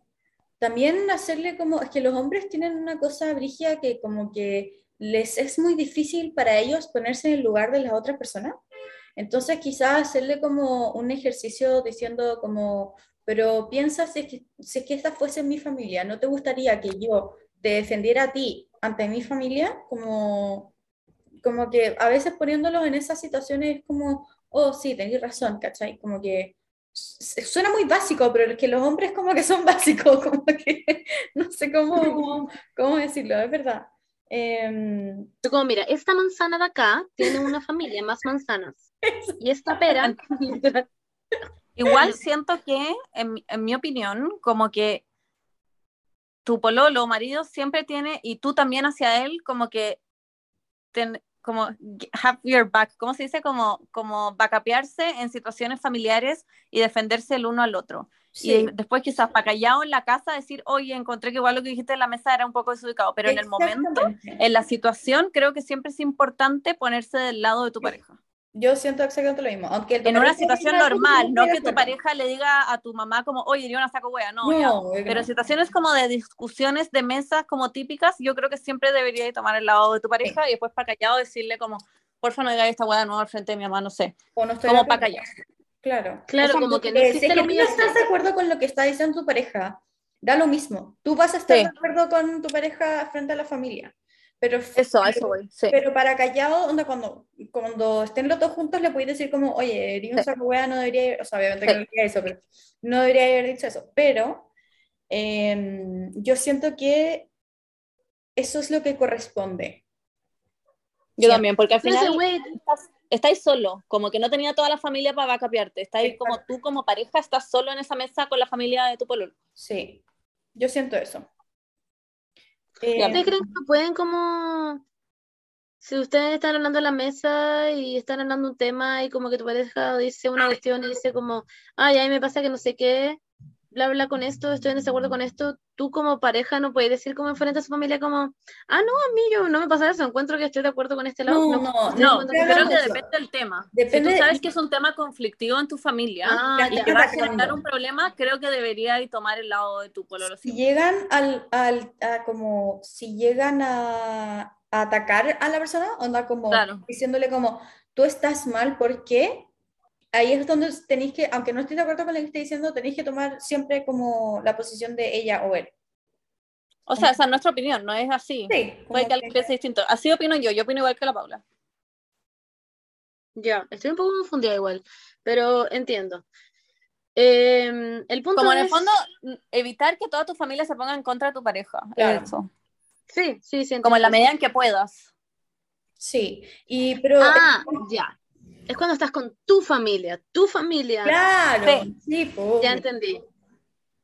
también hacerle como, es que los hombres tienen una cosa brígida que como que les es muy difícil para ellos ponerse en el lugar de las otras personas. Entonces, quizás hacerle como un ejercicio diciendo como, pero piensa si es que, si es que esta fuese mi familia, ¿no te gustaría que yo te defendiera a ti ante mi familia? Como, como que a veces poniéndolos en esas situaciones es como, oh, sí, tenés razón, ¿cachai? Como que suena muy básico, pero es que los hombres como que son básicos, como que no sé cómo, cómo decirlo, es verdad. Tú como, mira, esta manzana de acá tiene una familia, más manzanas. Y esta pera, Igual siento que, en, mi- en mi opinión, como que tu pololo o marido siempre tiene, y tú también hacia él, como que, ten- como have your back, ¿cómo se dice? Como, como backupearse en situaciones familiares y defenderse el uno al otro. Y después quizás para callado en la casa decir, oye, encontré que igual lo que dijiste en la mesa era un poco desubicado, pero en el momento, en la situación, creo que siempre es importante ponerse del lado de tu pareja. Yo siento exactamente lo mismo. Aunque En una situación normal, no que tu pareja le diga a tu mamá como, oye, yo no saco wea, no, No, ya. Pero en situaciones como de discusiones de mesas como típicas, yo creo que siempre deberías tomar el lado de tu pareja y después para callado decirle como, porfa no digas esta wea de nuevo al frente de mi mamá, no sé. O no estoy Como para callar. Claro. claro, Eso como no que no existe es que no estás de acuerdo con lo que está diciendo tu pareja, da lo mismo. Tú vas a estar Sí. de acuerdo con tu pareja frente a la familia. Pero, Eso, eso voy, sí. pero para callado, onda, cuando, cuando estén los dos juntos, le puedes decir como, oye, eres un Sí. saco wea, no debería, o sea, obviamente que no diría eso, pero no debería haber dicho eso. Pero em, yo siento que eso es lo que corresponde. Yo Sí. también, porque al final güey, estás- estáis solo, como que no tenía toda la familia para backupearte, estáis como Exacto. tú como pareja, estás solo en esa mesa con la familia de tu pololo. Sí, yo siento eso. ¿Ustedes creen que pueden como... Si ustedes están hablando en la mesa y están hablando un tema y como que tu pareja dice una cuestión y dice como, ay, a mí me pasa que no sé qué, bla, bla con esto, estoy en desacuerdo con esto, tú como pareja no puedes decir como enfrente a su familia como, ah, no, a mí yo no me pasa eso, encuentro que estoy de acuerdo con este lado. No, no, No, con creo no, que depende del tema. Depende- si tú sabes que es un tema conflictivo en tu familia Ah, y que va a generar un problema, creo que deberías tomar el lado de tu pololo. si llegan al, al a como si llegan a, a atacar a la persona, onda como Claro. diciéndole como tú estás mal, ¿por qué? Ahí es donde tenéis que, aunque no estéis de acuerdo con lo que estoy diciendo, tenéis que tomar siempre como la posición de ella o él. O sea, esa es nuestra opinión, no es así. Sí, Puede que alguien piense distinto. Así opino yo, yo opino igual que la Paula. Ya, estoy un poco confundida igual, pero entiendo. Em, el punto Como en el fondo, evitar que toda tu familia se ponga en contra de tu pareja. Claro. Eso. Sí, sí, sí. Como en la medida en que puedas. Sí, y pero Ah, ya. Es cuando estás con tu familia, tu familia. claro, Sí. sí. Ya entendí.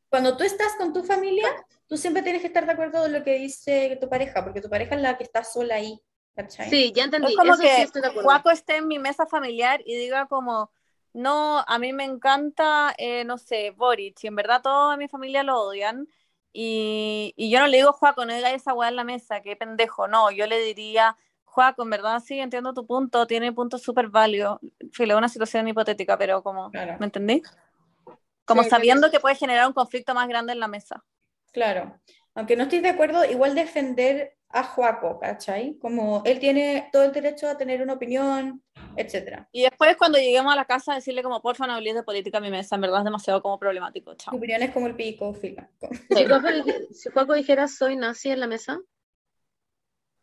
Cuando tú estás con tu familia, tú siempre tienes que estar de acuerdo con lo que dice tu pareja, porque tu pareja es la que está sola ahí, ¿cachai? Sí, ya entendí. Es como Eso sí que de. Juaco esté en mi mesa familiar y diga como, no, a mí me encanta, eh, no sé, Boric, y en verdad toda mi familia lo odian. Y, y yo no le digo, Juaco, no digas esa weá en la mesa, qué pendejo. No, yo le diría, Juaco, en verdad sí, entiendo tu punto, tiene puntos súper válidos. Filo, es una situación hipotética, pero como, Claro. ¿me entendí? Como Sí, sabiendo que puede generar un conflicto más grande en la mesa. Claro, aunque no estoy de acuerdo, igual defender a Joaco, ¿cachai? Como él tiene todo el derecho a tener una opinión, etcétera. Y después cuando lleguemos a la casa decirle como, porfa, no hables de política en mi mesa, en verdad es demasiado como problemático, Tu chao. opinión es como el pico, fila. Si Juaco, dij- si Juaco dijera soy nazi en la mesa,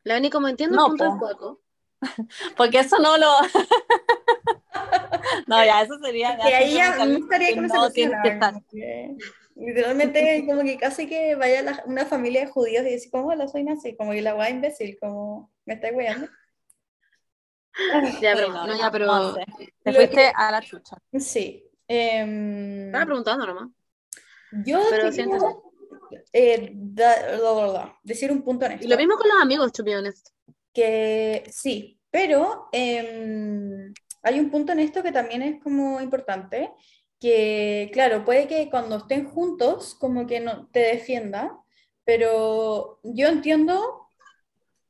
la y como entiendo No, el punto de po. Juaco. Porque eso no lo... no, ya, eso sería... Que ahí ya no estaría que no esa tiene que estar. como que Literalmente, como que casi que vaya la- una familia de judíos y decir, como, hola, soy nazi, como que la guay imbécil, como, me estáis weyando. Ya, pero, no, no, no, ya, pero. no sé. Te Lo fuiste que- a la chucha. Sí. em, Estaba preguntando nomás. yo pero siento- eh, da- da- da- da, decir un punto en esto. Y lo mismo con los amigos, to be honest. Que sí, pero em, hay un punto en esto que también es como importante, que claro, puede que cuando estén juntos como que no te defienda, pero yo entiendo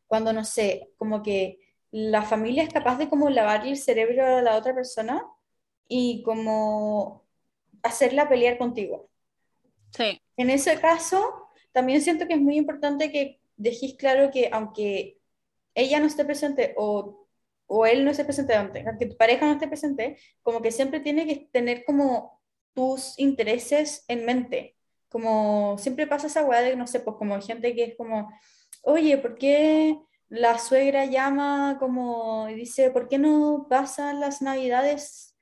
cuando, no sé, como que la familia es capaz de como lavarle el cerebro a la otra persona y como hacerla pelear contigo. Sí. En ese caso, también siento que es muy importante que dejéis claro que aunque ella no esté presente o, o él no esté presente, aunque tu pareja no esté presente, como que siempre tiene que tener como tus intereses en mente. Como siempre pasa esa weá de, no sé, pues como gente que es como, oye, ¿por qué la suegra llama como y dice, ¿por qué no pasan las navidades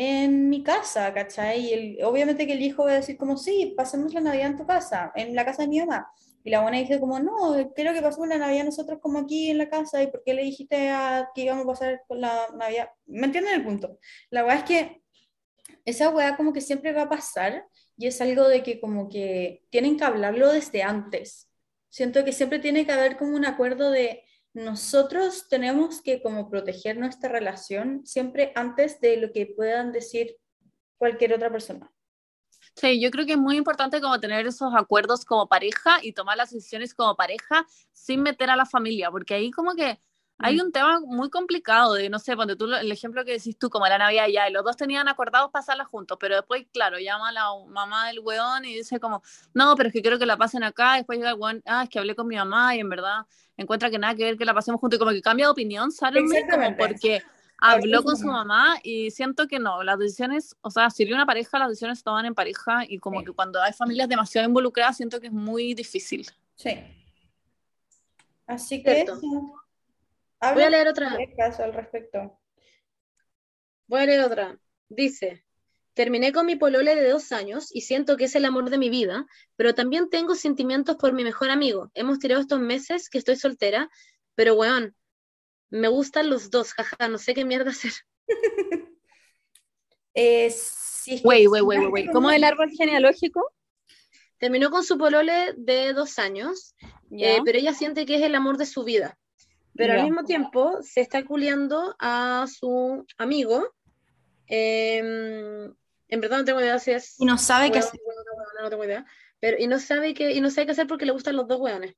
en mi casa, ¿cachai? Y el- obviamente que el hijo va a decir como, sí, pasemos la Navidad en tu casa, en la casa de mi mamá. Y la buena dice como, no, creo que pasamos la Navidad nosotros como aquí en la casa, ¿y por qué le dijiste a, que íbamos a pasar con la Navidad? ¿Me entienden el punto? La verdad es que esa weá como que siempre va a pasar y es algo de que como que tienen que hablarlo desde antes. Siento que siempre tiene que haber como un acuerdo de nosotros tenemos que como proteger nuestra relación siempre antes de lo que puedan decir cualquier otra persona. Sí, yo creo que es muy importante como tener esos acuerdos como pareja y tomar las decisiones como pareja sin meter a la familia, porque ahí como que hay Mm. un tema muy complicado de, no sé, ponte tú lo- el ejemplo que decís tú, como la Navidad ya, y los dos tenían acordados pasarla juntos, pero después, claro, llama a la mamá del weón y dice como, no, pero es que quiero que la pasen acá, y después llega el weón, ah, es que hablé con mi mamá y en verdad encuentra que nada que ver que la pasemos juntos, y como que cambia de opinión, ¿sabes? Como porque habló con su mamá y siento que no, las decisiones, o sea, si hay una pareja, las decisiones se toman en pareja y como Sí. que cuando hay familias demasiado involucradas, siento que es muy difícil. Sí. Así que eso. Voy a leer otra. caso al respecto. Voy a leer otra. Dice, terminé con mi polole de dos años y siento que es el amor de mi vida, pero también tengo sentimientos por mi mejor amigo. Hemos tirado estos meses que estoy soltera, pero weón, me gustan los dos, jaja, no sé qué mierda hacer. Eh, Wey, wey, wey, wey, ¿Cómo el árbol genealógico? Terminó con su polole de dos años, eh, pero ella siente que es el amor de su vida. Pero Ya. al mismo tiempo se está culiando a su amigo. em, en verdad no tengo idea si es Y no sabe qué hacer. no tengo idea. Pero, y no sabe qué, y no sabe qué hacer porque le gustan los dos hueones.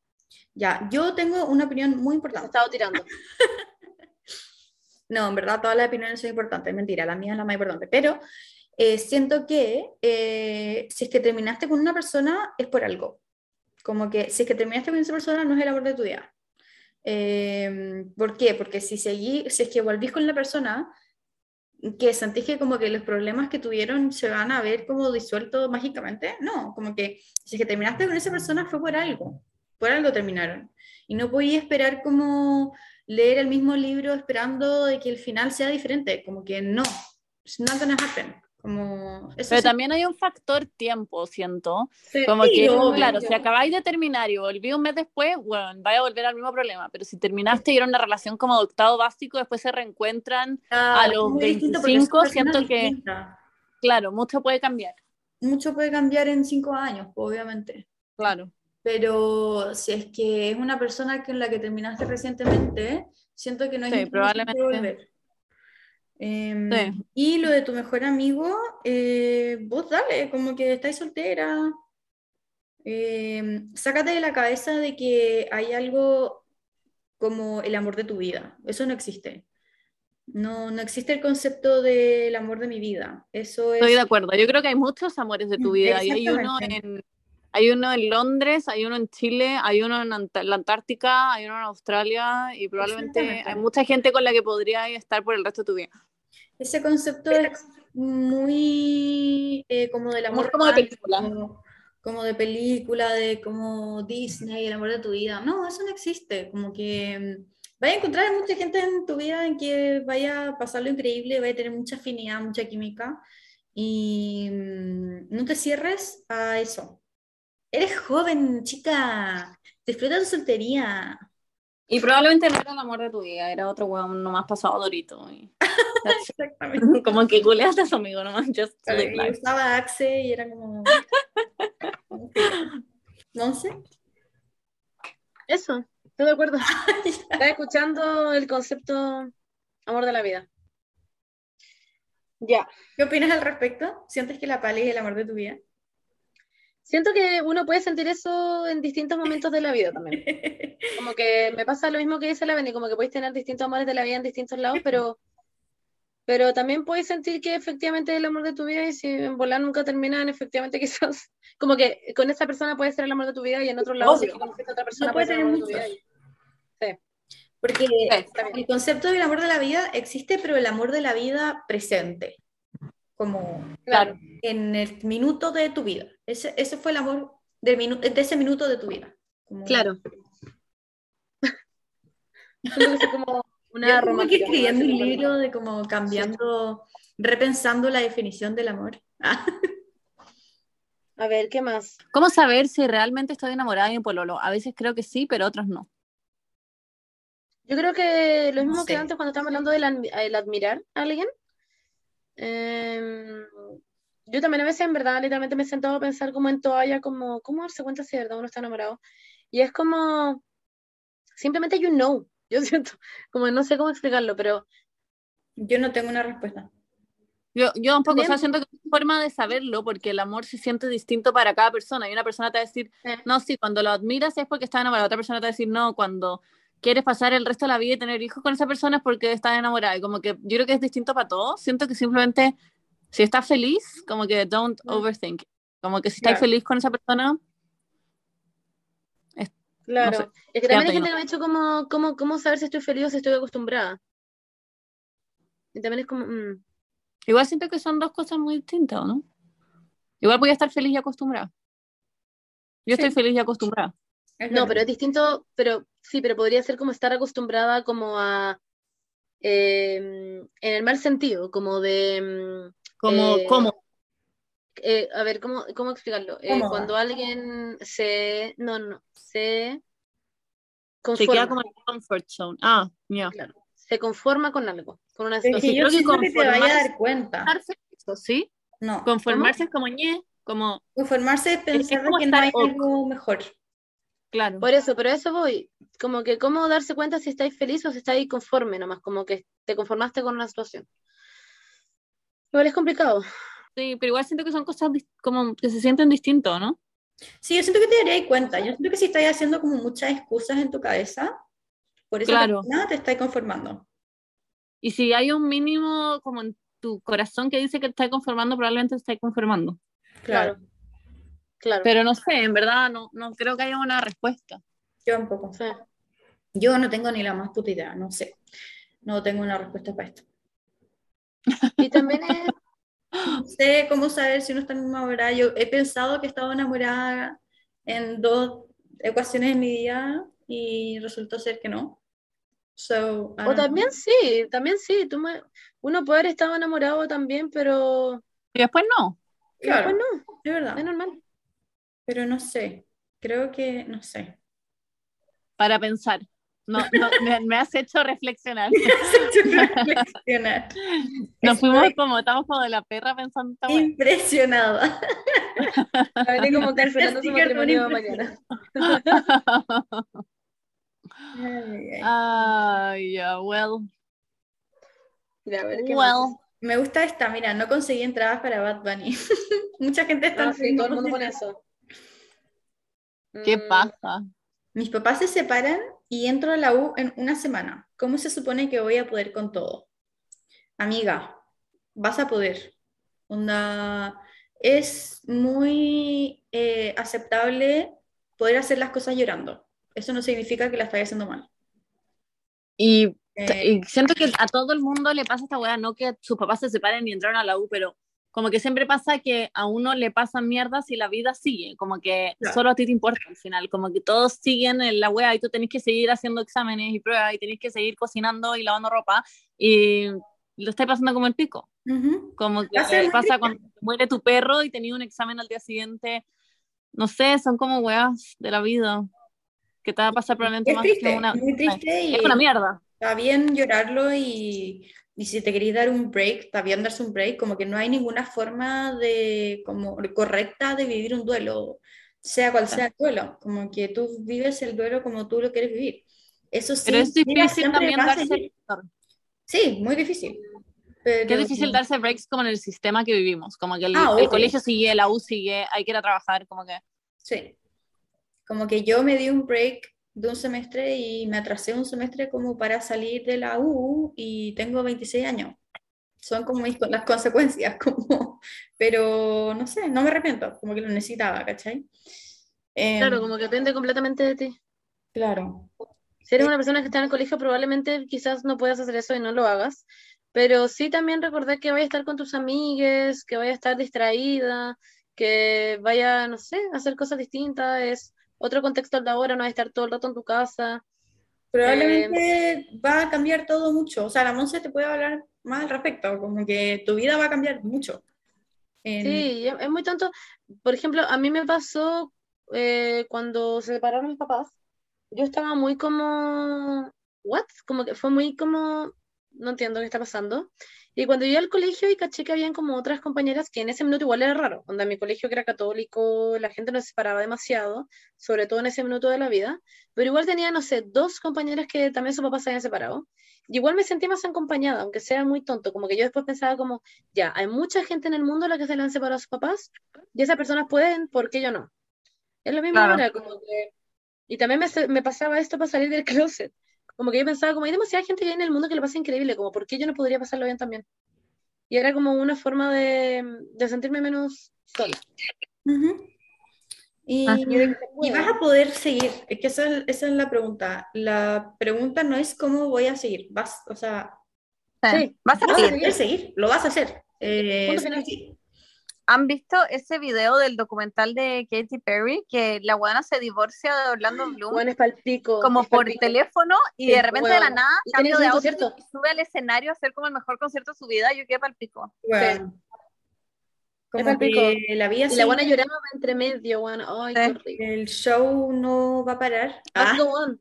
Ya, yo tengo una opinión muy importante. estado tirando. No, en verdad todas las opiniones son importantes, mentira, la mía es la más importante, pero eh, siento que eh, si es que terminaste con una persona es por algo, como que si es que terminaste con esa persona no es el amor de tu vida. Eh, ¿por qué? Porque si, seguí, si es que volvís con la persona, que sentís que como que los problemas que tuvieron se van a ver como disueltos mágicamente, no, como que si es que terminaste con esa persona fue por algo, por algo terminaron. Y no podía esperar como leer el mismo libro esperando de que el final sea diferente, como que no, it's not gonna happen. Como, eso Pero sí- también hay un factor tiempo, siento. Sí. Como que, obvio. claro, si acabáis de terminar y volví un mes después, bueno, vaya a volver al mismo problema. Pero si terminaste y era una relación como de octavo básico, después se reencuentran, Ah, a es los muy distinto porque 25 son personas siento que- claro, mucho puede cambiar. Mucho puede cambiar en cinco años, obviamente. Claro. Pero si es que es una persona con la que terminaste recientemente, siento que no hay Sí, probablemente. volver. Em, Sí. Y lo de tu mejor amigo, eh, vos dale, como que estáis soltera. Em, sácate de la cabeza de que hay algo como el amor de tu vida. Eso no existe. No, no existe el concepto del amor de mi vida. Eso es. Estoy de acuerdo. Yo creo que hay muchos amores de tu Mm, vida. Y hay uno en, hay uno en Londres, hay uno en Chile, hay uno en Ant- la Antártica, hay uno en Australia y probablemente hay mucha gente con la que podría estar por el resto de tu vida. Ese concepto es muy eh, como del amor Muy como de película. como de película, de como Disney, el amor de tu vida. No, eso no existe. Como que mm, vaya a encontrar a mucha gente en tu vida en que vaya a pasarlo increíble, vaya a tener mucha afinidad, mucha química. Y mm, no te cierres a eso. Eres joven, chica. Disfruta tu soltería. Y probablemente no era el amor de tu vida, era otro weón nomás pasado dorito. y-. Exactamente. como que culeaste a su amigo nomás, just Y usaba Axe y era como. ¿No sé? Eso, estoy de acuerdo. Estás escuchando el concepto amor de la vida. Ya. ¿Qué opinas al respecto? ¿Sientes que la pali es el amor de tu vida? Siento que uno puede sentir eso en distintos momentos de la vida también. Como que me pasa lo mismo que dice la Beni, como que podéis tener distintos amores de la vida en distintos lados, pero, pero también puedes sentir que efectivamente es el amor de tu vida y si en volar nunca terminan, efectivamente quizás, como que con esa persona puede ser el amor de tu vida y en otro lado, si conoces a otra persona, No puede ser el amor de tu vida. muchos. Porque el concepto del amor de la vida existe, pero el amor de la vida presente. Como Claro. en el minuto de tu vida. Ese, ese fue el amor del minu- de ese minuto de tu vida. Como- Claro. Como Yo una como que escribiendo un libro de como cambiando, repensando la definición del amor. A ver, ¿qué más? ¿Cómo saber si realmente estoy enamorada de mi pololo? A veces creo que sí, pero otros no. Yo creo que lo No mismo que antes cuando estábamos hablando del el admirar a alguien. Em, yo también a veces en verdad literalmente me he sentado a pensar como en toalla, como cómo darse cuenta si de verdad uno está enamorado. Y es como simplemente you know. Yo siento, como no sé cómo explicarlo, pero Yo no tengo una respuesta. Yo, yo un poco, o sea, siento que es una forma de saberlo, porque el amor se siente distinto para cada persona. Y una persona te va a decir, Eh. no, sí, cuando lo admiras es porque estás enamorado. Otra persona te va a decir, no, cuando quieres pasar el resto de la vida y tener hijos con esa persona es porque estás enamorada. Y como que yo creo que es distinto para todos. Siento que simplemente, si estás feliz, como que don't overthink. Como que si estás Claro. feliz con esa persona, claro. sé, es que también hay gente que me ha dicho como, como, cómo saber si estoy feliz o si estoy acostumbrada. Y también es como, mm, igual siento que son dos cosas muy distintas, ¿o ¿no? Igual voy a estar feliz y acostumbrada. Yo Sí. estoy feliz y acostumbrada. Es No, pero es distinto, pero sí, pero podría ser como estar acostumbrada como a, eh, en el mal sentido, como de, mm, Como, Eh, como, eh, a ver, ¿cómo, cómo explicarlo? Eh, cuando alguien se, no, no, se se conforma, queda como en el comfort zone. Ah, ya. claro, se conforma con algo, con una Es que situación. yo creo que te vaya a conformarse- dar cuenta. Conformarse, eso, ¿sí? No. Conformarse es como ñe, como, Conformarse es pensar como que no hay algo mejor. Claro. Por eso, pero a eso voy, como que cómo darse cuenta si estáis feliz o si estáis conforme nomás, como que te conformaste con una situación. Igual es complicado. Sí, pero igual siento que son cosas como que se sienten distintos, ¿no? Sí, yo siento que te darías cuenta. Yo siento que si estás haciendo como muchas excusas en tu cabeza, por esa Claro. persona te estás conformando. Y si hay un mínimo como en tu corazón que dice que te estás conformando, probablemente te estás conformando. Claro. Claro. Pero no sé, en verdad no, no creo que haya una respuesta. Yo un poco. Sí. Yo no tengo ni la más puta idea, no sé. No tengo una respuesta para esto. Y también es, No sé cómo saber si uno está enamorada. Yo he pensado que estaba enamorada en dos ecuaciones en mi vida y resultó ser que no. So, I o también sí, también sí, tú me- uno puede haber estado enamorado también, pero Y después no. y después Claro. no. Es verdad. es normal. Pero no sé. Creo que, no sé. Para pensar. No, no, me, me has hecho reflexionar. Reflexionar. Nos fuimos como, estamos como de la perra pensando impresionada. A ver, como cancelando su matrimonio mañana. Ay, ay. Ya, well, Ya, a ver, ¿qué well. Me gusta esta, mira, no conseguí entradas para Bad Bunny. Mucha gente está Ah, sí, todo el mundo pone eso. ¿Qué Mm, pasa? Mis papás se separan y entro a la U en una semana. ¿Cómo se supone que voy a poder con todo? Amiga, vas a poder. Onda, es muy eh, aceptable poder hacer las cosas llorando. Eso no significa que la estés haciendo mal. Y, Eh, y siento que a todo el mundo le pasa esta weá, no que sus papás se separen y entraron a la U, pero como que siempre pasa que a uno le pasan mierdas y la vida sigue, como que Claro. solo a ti te importa al final, como que todos siguen en la weá y tú tenés que seguir haciendo exámenes y pruebas y tenés que seguir cocinando y lavando ropa y lo estás pasando como el pico, ujú. como que muy pasa cuando muere tu perro y tenías un examen al día siguiente, no sé, son como weas de la vida que te va a pasar probablemente Es más triste, que una... muy triste y Es una mierda. está bien llorarlo y, y si te queréis dar un break, bien darse un break, como que no hay ninguna forma de, como, correcta de vivir un duelo, sea cual sea el duelo, como que tú vives el duelo como tú lo quieres vivir. Eso sí, Pero es difícil también darse, Sí, muy difícil. Pero, es difícil darse breaks como en el sistema que vivimos, como que el, Ah, el colegio sigue, la U sigue, hay que ir a trabajar, como que Sí. Como que yo me di un break de un semestre y me atrasé un semestre como para salir de la U y tengo 26 años. Son como mis- las consecuencias, como, pero no sé, no me arrepiento, como que lo necesitaba, ¿cachai? Em, Claro, como que depende completamente de ti. claro. Si eres una persona que está en el colegio, probablemente quizás no puedas hacer eso y no lo hagas. Pero sí también recordar que vaya a estar con tus amigues, que vaya a estar distraída, que vaya, no sé, a hacer cosas distintas. Es otro contexto al de ahora, no a estar todo el rato en tu casa. Probablemente va a cambiar todo mucho. O sea, la Monse te puede hablar más al respecto, como que tu vida va a cambiar mucho. En- Sí, es, es muy tonto. Por ejemplo, a mí me pasó eh, cuando se separaron mis papás. Yo estaba muy como, ¿what? Como que fue muy como, no entiendo qué está pasando. Y cuando llegué al colegio y caché que habían como otras compañeras que en ese minuto igual era raro. Onda, mi colegio que era católico, la gente no se separaba demasiado, sobre todo en ese minuto de la vida. Pero igual tenía, no sé, dos compañeras que también sus papás se habían separado. Y igual me sentí más acompañada, aunque sea muy tonto. Como que yo después pensaba como, ya, hay mucha gente en el mundo a la que se le han separado a sus papás y esas personas pueden, ¿por qué yo no? Es lo mismo Claro. ahora, como que... Y también me, me pasaba esto para salir del closet. Como que yo pensaba, como hay demasiada gente que hay en el mundo que le pasa increíble, como ¿por qué yo no podría pasarlo bien también? Y era como una forma de, de sentirme menos sola. Y, Ah. Y vas a poder seguir, es que esa, es- esa es la pregunta. La pregunta no es cómo voy a seguir, vas, o sea, Sí. Vas a vas a seguir, lo vas a hacer. Eh, Punto sí, final. sí. ¿Han visto ese video del documental de Katy Perry? Que la buena se divorcia de Orlando Bloom Bueno, es palpico. como es por palpico. teléfono y Sí, de repente de la nada cambio de concierto. y sube al escenario a hacer como el mejor concierto de su vida. Yo quedé palpico. Bueno, como palpico. que la vida Y la buena lloraba entre medio, bueno. Ay, Sí. el show no va a parar. Must Ah, go on.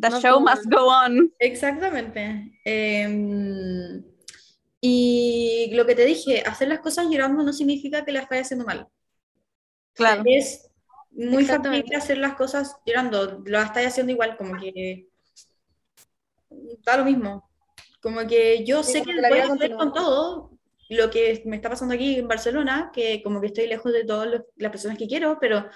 The show must go on. exactamente. Em, y lo que te dije, hacer las cosas llorando no significa que las estás haciendo mal. Claro. Es muy factible hacer las cosas llorando, lo estás haciendo igual, como que da lo mismo. Como que yo Sí, sé que voy a hacer con todo lo que me está pasando aquí en Barcelona, que como que estoy lejos de todas las personas que quiero, pero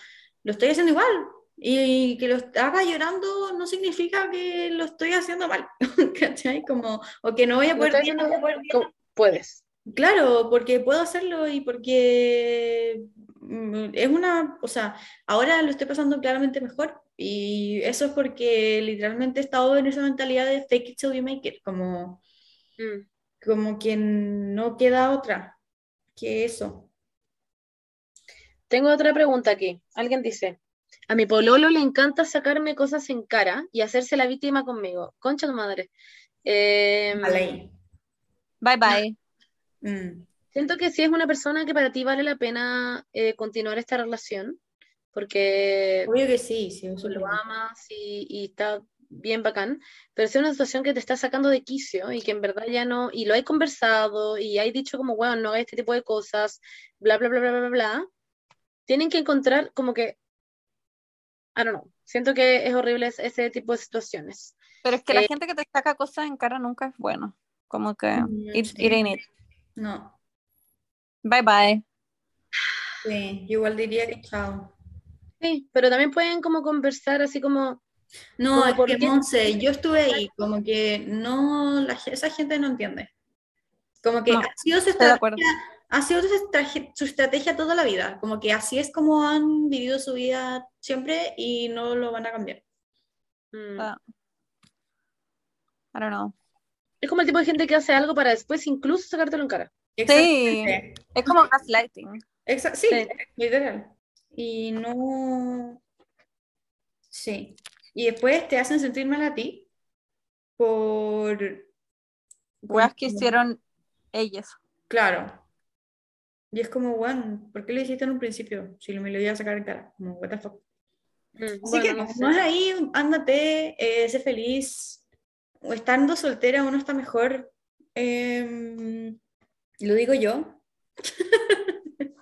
lo estoy haciendo igual. Y que lo haga llorando no significa que lo estoy haciendo mal, ¿cachai? Como, o que no voy a poder, estás no voy a poder puedes. Claro, porque puedo hacerlo y porque mm, es una, o sea, ahora lo estoy pasando claramente mejor y eso es porque literalmente he estado en esa mentalidad de fake it till you make it, como, Mm. como que no queda otra que eso. Tengo otra pregunta aquí. Alguien dice, a mi pololo le encanta sacarme cosas en cara y hacerse la víctima conmigo. Concha tu madre. Eh, Mal ahí. Bye bye. Mm. siento que sí es una persona que para ti vale la pena eh, continuar esta relación, porque Obvio que sí, sí, eso lo amas y, y está bien bacán, pero si es una situación que te está sacando de quicio y que en verdad ya no, y lo hay conversado y hay dicho como, bueno, no hagas este tipo de cosas, bla, bla, bla, bla, bla, bla, tienen que encontrar como que, I don't know, siento que es horrible ese, tipo de situaciones. Pero es que la Eh, gente que te saca cosas en cara nunca es bueno. Como que Mm, it, it ain't it. No, Bye bye. sí, igual diría que chao. Sí, pero también pueden como conversar así como, No, Como es que Monse, yo estuve ahí, como que no, la esa gente no entiende. Como que No, ha sido su estoy de acuerdo. estrategia, ha sido su estrategia, su estrategia toda la vida, como que así es como han vivido su vida siempre y no lo van a cambiar. mm, Ah. I don't know. es como el tipo de gente que hace algo para después incluso sacártelo en cara. Exactamente. Es como gaslighting. Exa- sí, Sí. literal. Y no, sí. Y después te hacen sentir mal a ti por... Weas que hicieron ellas. Claro. Y es como, bueno, ¿por qué lo hiciste en un principio? Si me lo iba a sacar en cara. Como, what the fuck. Mm, Así bueno, que no sé. es ahí, ándate, eh, sé feliz. O estando soltera uno está mejor. Em, lo digo yo.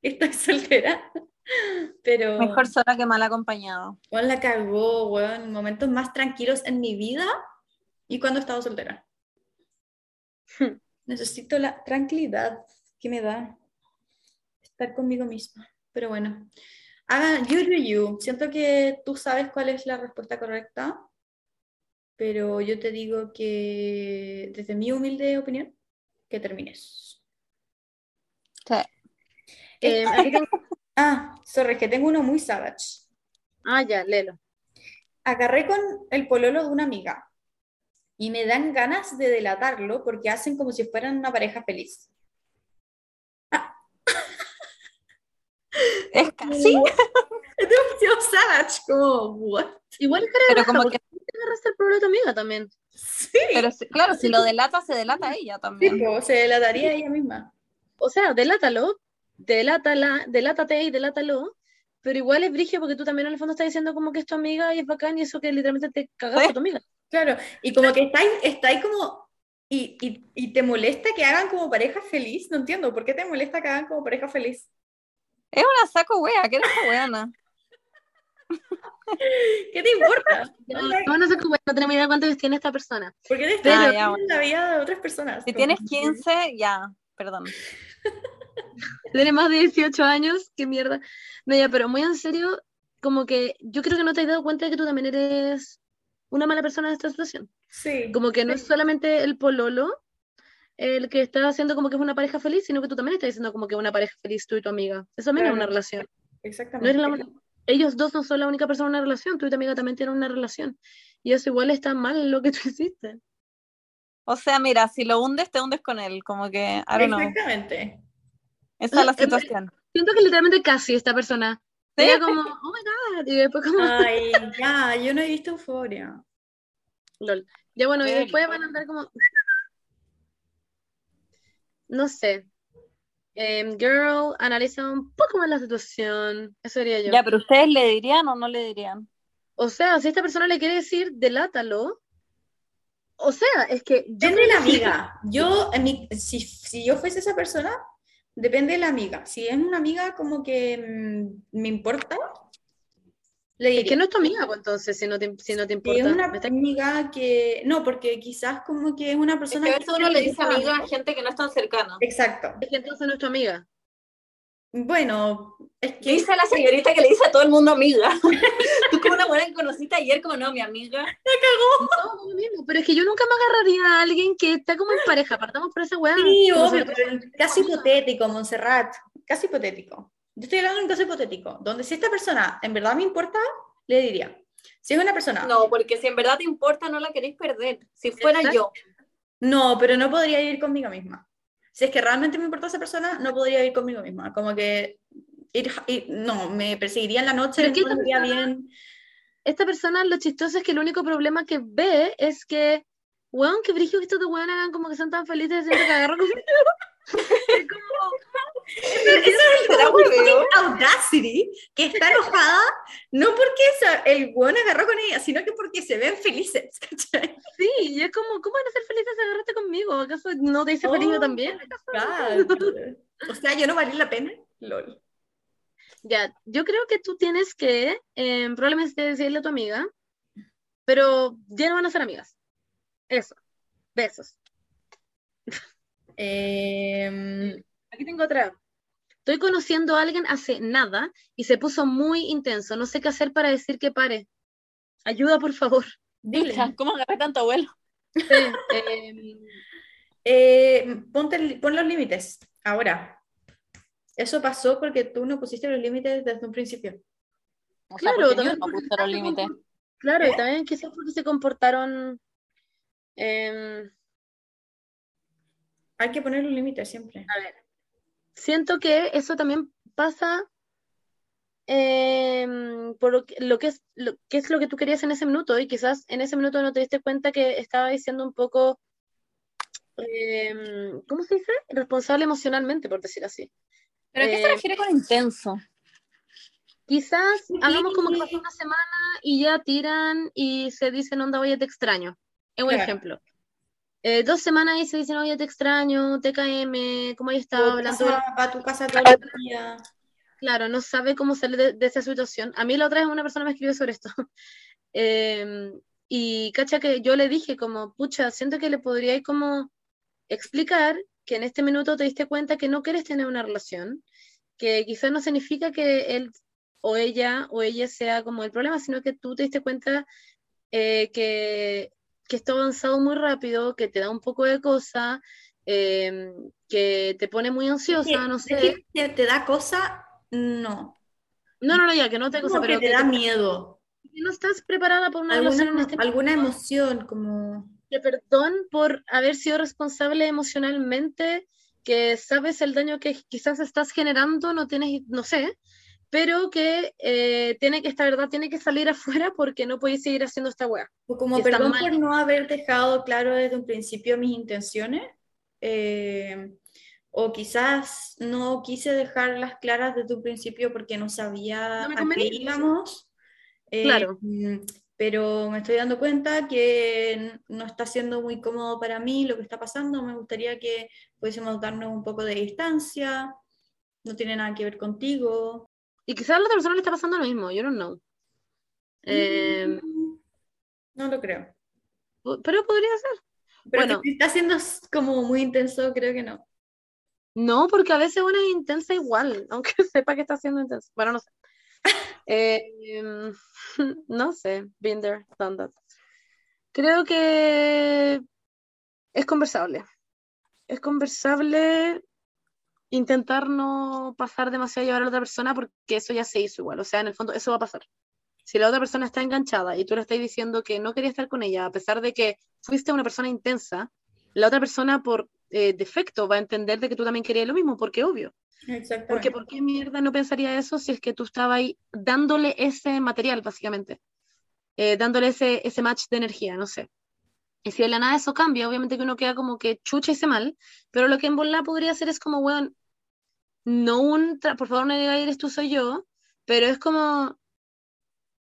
Estoy soltera. Pero Mejor sola que mal acompañado. Juan la cagó, weón, momentos más tranquilos en mi vida y cuando he estado soltera. Necesito la tranquilidad que me da estar conmigo misma. Pero bueno, hagan you do you. Siento que tú sabes cuál es la respuesta correcta, pero yo te digo que desde mi humilde opinión, que termines. Sí. Eh, tengo- Ah, sorry, que tengo uno muy savage. Ah, ya, léelo. Agarré con el pololo de una amiga y me dan ganas de delatarlo porque hacen como si fueran una pareja feliz. Es casi, Es demasiado savage, como, what? Igual es cara de pero como que, te agarraste el problema de tu amiga también. Sí, pero claro, si lo delata, se delata ella sí, también. se delataría ella misma. O sea, delátalo, delátala, delátate y delátalo, pero igual es brigio porque tú también en el fondo estás diciendo como que es tu amiga y es bacán y eso que literalmente te cagas Sí. por tu amiga. Claro, y como que estáis, estáis como, y, y, y te molesta que hagan como pareja feliz, no entiendo, ¿por qué te molesta que hagan como pareja feliz? Es una saco wea, que eres weana. ¿Qué te importa? No, no, no sé cómo, no tenemos idea cuántos tiene esta persona. ¿Por qué te Pero- estás Ah, ya, en la vida de otras personas? Si tienes 15, ya, perdón. Tiene más de 18 años, qué mierda. No, ya, pero muy en serio, como que yo creo que no te has dado cuenta de que tú también eres una mala persona en esta situación. Sí. Como que no es solamente el pololo el que está haciendo como que es una pareja feliz, sino que tú también estás diciendo como que es una pareja feliz tú y tu amiga. Eso también es Claro. una relación. No Exactamente. la ellos dos no son la única persona en una relación, tú y tu amiga también tienen una relación. Y eso igual está mal lo que tú hiciste. O sea, mira, si lo hundes, te hundes con él. Como que, I don't know. Exactamente. Esa es la situación. Siento que literalmente casi esta persona. Sí. Ella como, oh my god, y después como, Ay, ya, yo no he visto euforia. lol. Ya bueno, y después rico. van a andar como, no sé. Em, girl, analiza un poco más la situación. Eso diría yo. Ya, pero ¿ustedes le dirían o no le dirían? O sea, si esta persona le quiere decir, delátalo. O sea, es que yo Depende de la amiga. Yo, en mi- si, si yo fuese esa persona, depende de la amiga. Si es una amiga como que mm, me importa, le Es diría. que no es tu amiga, pues, entonces, si no te, si no te importa. es una Me está- amiga que. No, porque quizás como que es una Es persona que a veces uno le dice amiga a gente que no es tan cercana. Exacto. Es que entonces no es tu amiga. Bueno, es que. Dice la señorita que le dice a todo el mundo amiga. Tú como una buena que conociste ayer, como no, mi amiga. No, lo mismo, pero es que yo nunca me agarraría a alguien que está como en pareja. Partamos por esa weá. Sí, obvio, pero el caso hipotético, Montserrat. Caso hipotético. Yo estoy hablando de un caso hipotético, donde si esta persona en verdad me importa, le diría. Si es una persona. No, porque si en verdad te importa, no la queréis perder. Si fuera Exacto. yo. No, pero no podría ir conmigo misma. Si es que realmente me importa esa persona, no podría ir conmigo misma. Como que ir, ir- no, me perseguiría en la noche, no que esta me iría persona- bien. Esta persona, lo chistoso es que el único problema que ve es que, weón, que brillo que estos dos weón hagan como que son tan felices siempre que agarro conmigo. Es como, ¿Será hueveo? Audacity, que está enojada, no porque el weón agarró con ella, sino que porque se ven felices. ¿cachai? sí, y es como, ¿cómo van a ser felices si agarraste conmigo? ¿Acaso no te hice feliz yo Oh, también? God. O sea, yo no valí la pena. Lol. Ya, yo creo que tú tienes que eh, probablemente decirle a tu amiga, pero ya no van a ser amigas. Eso. Besos. Em, Aquí tengo otra. Estoy conociendo a alguien hace nada y se puso muy intenso. No sé qué hacer para decir que pare. Ayuda, por favor. dile. ¿Cómo agarré tanto? Sí, em, Eh, ponte pon los límites, ahora. Eso pasó porque tú no pusiste los límites desde un principio. O sea, Claro, también no porque puse los se límites. compor- Claro, y también quizás porque se comportaron. em, Hay que poner los límites siempre. a ver, siento que eso también pasa em, por lo que, lo que es lo que es lo que tú querías en ese minuto y quizás en ese minuto no te diste cuenta que estaba diciendo un poco, em, ¿cómo se dice? Responsable emocionalmente, por decir así. ¿Pero a qué se Eh, refiere con intenso? Quizás Sí. hagamos como que pasó una semana y ya tiran y se dicen, onda, oye, te extraño. Es un Claro. ejemplo. Eh, dos semanas y se dicen, oye, te extraño, TKM, ¿cómo has estado hablando? Va a tu casa todo el día. Claro, no sabe cómo salir de, de esa situación. A mí la otra vez una persona me escribió sobre esto. Em, y cacha que yo le dije como, pucha, siento que le podríais como explicar que en este minuto te diste cuenta que no quieres tener una relación, que quizás no significa que él o ella o ella sea como el problema, sino que tú te diste cuenta eh, que, que esto ha avanzado muy rápido, que te da un poco de cosa, em, que te pone muy ansiosa, no sé. Que te da cosa, no. No, no, no, ya, que no te cosa, Como pero que te que da te- miedo. que no estás preparada por una relación en Alguna, este alguna momento. emoción, como. Que perdón por haber sido responsable emocionalmente, que sabes el daño que quizás estás generando, no tienes, no sé, pero que eh, tiene que, esta verdad tiene que salir afuera porque no podéis seguir haciendo esta weá. O como perdón mal. por no haber dejado claro desde un principio mis intenciones. eh, o quizás no quise dejarlas claras desde un principio porque no sabía No a qué íbamos. Eh, Claro. mm, pero me estoy dando cuenta que no está siendo muy cómodo para mí lo que está pasando. Me gustaría que pudiésemos darnos un poco de distancia. No tiene nada que ver contigo. Y quizás a la otra persona le está pasando lo mismo, yo don't know. Eh, No lo creo. pero podría ser. Pero Bueno. que si está siendo como muy intenso, creo que no. No, porque a veces una es intensa igual, aunque sepa que está siendo intensa. Bueno, no sé. Eh, em, no sé, been there, done that. Creo que es conversable. Es conversable intentar no pasar demasiado a llevar a la otra persona porque eso ya se hizo igual. O sea, en el fondo, eso va a pasar. Si la otra persona está enganchada y tú le estás diciendo que no quería estar con ella, a pesar de que fuiste una persona intensa, la otra persona por eh, defecto va a entender de que tú también querías lo mismo, porque obvio. Exactamente. Porque ¿por qué mierda no pensaría eso si es que tú estabas ahí dándole ese material, básicamente? Eh, dándole ese, ese match de energía, no sé. Y si de la nada eso cambia, obviamente que uno queda como que chucha se mal, pero lo que en bola podría hacer es como, weón, no un, por favor no digas eres tú, soy yo, pero es como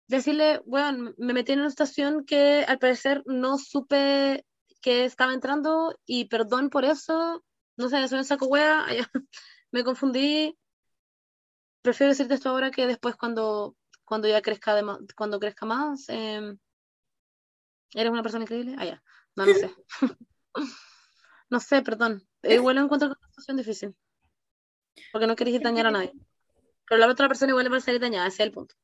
decirle, weón, me metí en una situación que al parecer no supe que estaba entrando y perdón por eso, no sé, soy un saco wea, me confundí, prefiero decirte esto ahora que después cuando, cuando ya crezca de cuando crezca más, em, eres una persona increíble, ah, ya, no, no sé. No sé, perdón. Igual lo encuentro es una situación difícil. Porque no querés dañar a nadie. Pero la otra persona igual le va a salir dañada, ese es el punto.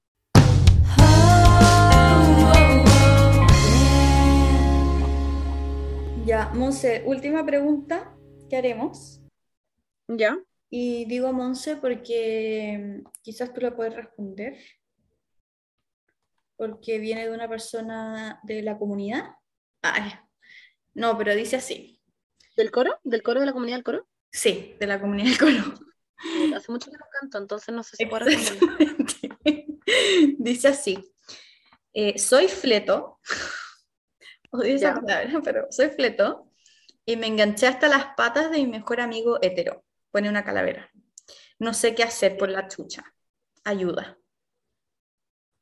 Ya, Monse, última pregunta que haremos. ¿Ya? Y digo Monse porque mm, quizás tú la puedes responder. Porque viene de una persona de la comunidad. Ay, no, pero dice así. ¿Del coro? ¿Del coro de la comunidad del coro? Sí, de la comunidad del coro. Hace mucho que no canto, entonces no sé si puedo. Dice así. eh, soy fleto. Odio esa palabra, pero soy fleto. Y me enganché hasta las patas de mi mejor amigo hetero. Pone una calavera. No sé qué hacer por la chucha. Ayuda.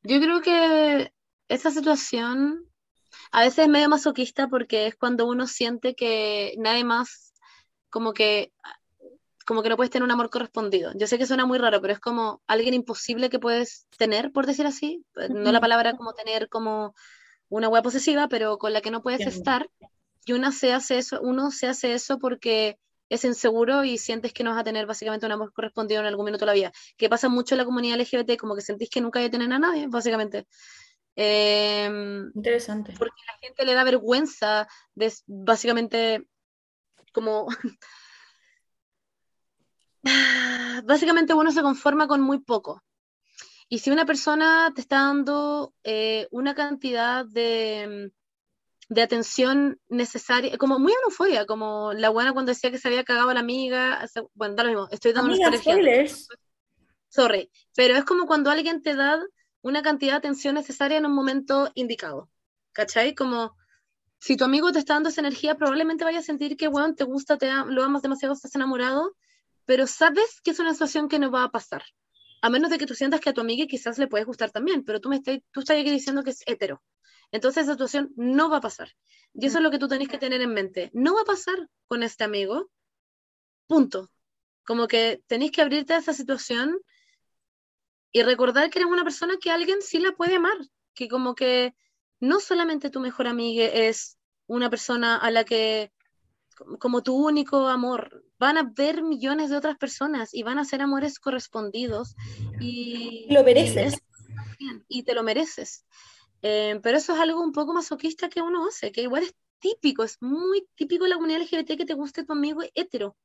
Yo creo que esta situación a veces es medio masoquista porque es cuando uno siente que nadie más, como que, como que no puedes tener un amor correspondido. Yo sé que suena muy raro, pero es como alguien imposible que puedes tener, por decir así. No la palabra como tener como una wea posesiva, pero con la que no puedes estar. Y uno se hace eso, uno se hace eso porque es inseguro y sientes que no vas a tener básicamente un amor correspondido en algún minuto de la vida. Que pasa mucho en la comunidad LGBT, como que sentís que nunca hay a tener a nadie, básicamente. Em, Interesante. porque la gente le da vergüenza de básicamente como básicamente uno se conforma con muy poco. Y si una persona te está dando eh, una cantidad de, de atención necesaria, como muy en euforia, como la buena cuando decía que se había cagado a la amiga, bueno, da lo mismo, estoy dando Amiga, spoilers. Sorry, pero es como cuando alguien te da una cantidad de atención necesaria en un momento indicado. ¿Cachai? Como si tu amigo te está dando esa energía, probablemente vaya a sentir que, bueno, te gusta, te am- lo amas demasiado, estás enamorado, pero sabes que es una situación que no va a pasar. A menos de que tú sientas que a tu amiga quizás le puedes gustar también, pero tú, me estás, tú estás aquí diciendo que es hetero. Entonces esa situación no va a pasar. Y eso es lo que tú tenés que tener en mente. No va a pasar con este amigo. Punto. Como que tenéis que abrirte a esa situación y recordar que eres una persona que alguien sí la puede amar, que como que no solamente tu mejor amiga es una persona a la que como- tu único amor, van a haber millones de otras personas y van a ser amores correspondidos y Lo mereces. y te lo mereces. Eh, pero eso es algo un poco masoquista que uno hace, que igual es típico, es muy típico de la comunidad LGBT que te guste tu amigo hetero,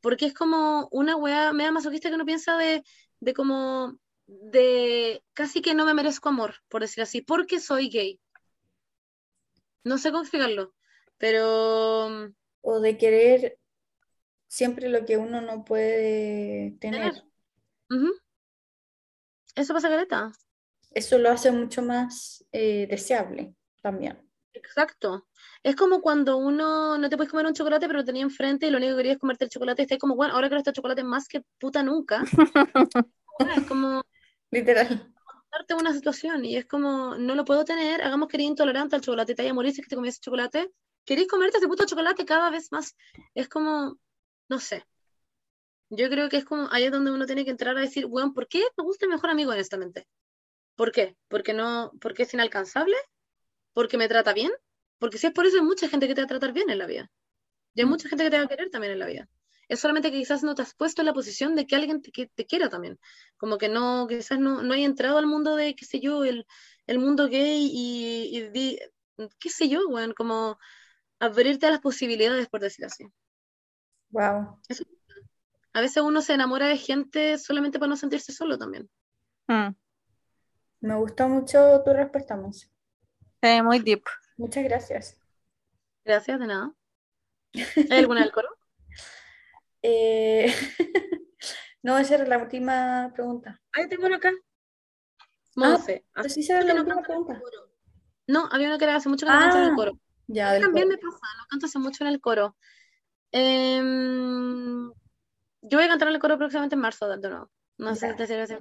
porque es como una weá media masoquista que uno piensa de, de como, de casi que no me merezco amor, por decir así, porque soy gay. No sé cómo explicarlo, pero O de querer siempre lo que uno no puede tener. Eso pasa caleta. Eso lo hace mucho más eh, deseable también. Exacto. Es como cuando uno no te puedes comer un chocolate, pero lo tenía enfrente y lo único que querías es comerte el chocolate. Estás como, bueno, ahora quiero este chocolate más que puta nunca. es como Literal. darte una situación y es como, no lo puedo tener, hagamos que eres intolerante al chocolate, te vaya a morir si es que te comías ese chocolate. ¿Queréis comerte ese puto chocolate cada vez más? Es como, no sé. Yo creo que es como, ahí es donde uno tiene que entrar a decir, bueno, ¿por qué me gusta el mejor amigo honestamente? ¿Por qué? ¿Porque no, porque es inalcanzable? ¿Porque me trata bien? Porque si es por eso hay mucha gente que te va a tratar bien en la vida. Y hay mucha gente que te va a querer también en la vida. Es solamente que quizás no te has puesto en la posición de que alguien te, que te quiera también. Como que no, quizás no, no hay entrado al mundo de, qué sé yo, el, el mundo gay y, y di- qué sé yo, weón, como abrirte a las posibilidades, por decirlo así. Wow. A veces uno se enamora de gente solamente para no sentirse solo también. Mm. Me gustó mucho tu respuesta, Monse. Sí, muy deep. Muchas gracias. Gracias, de nada. ¿Hay alguna del coro? Eh, No, esa era la última pregunta. Ahí tengo una acá. Monse. Sí, esa era la que no última pregunta. había una que era hace mucho que no canto en el Ah, coro. Ya, del También me pasa, no canto hace mucho en el coro. Em, yo voy a cantar en el coro próximamente en marzo, de nuevo. No sé si te sirve.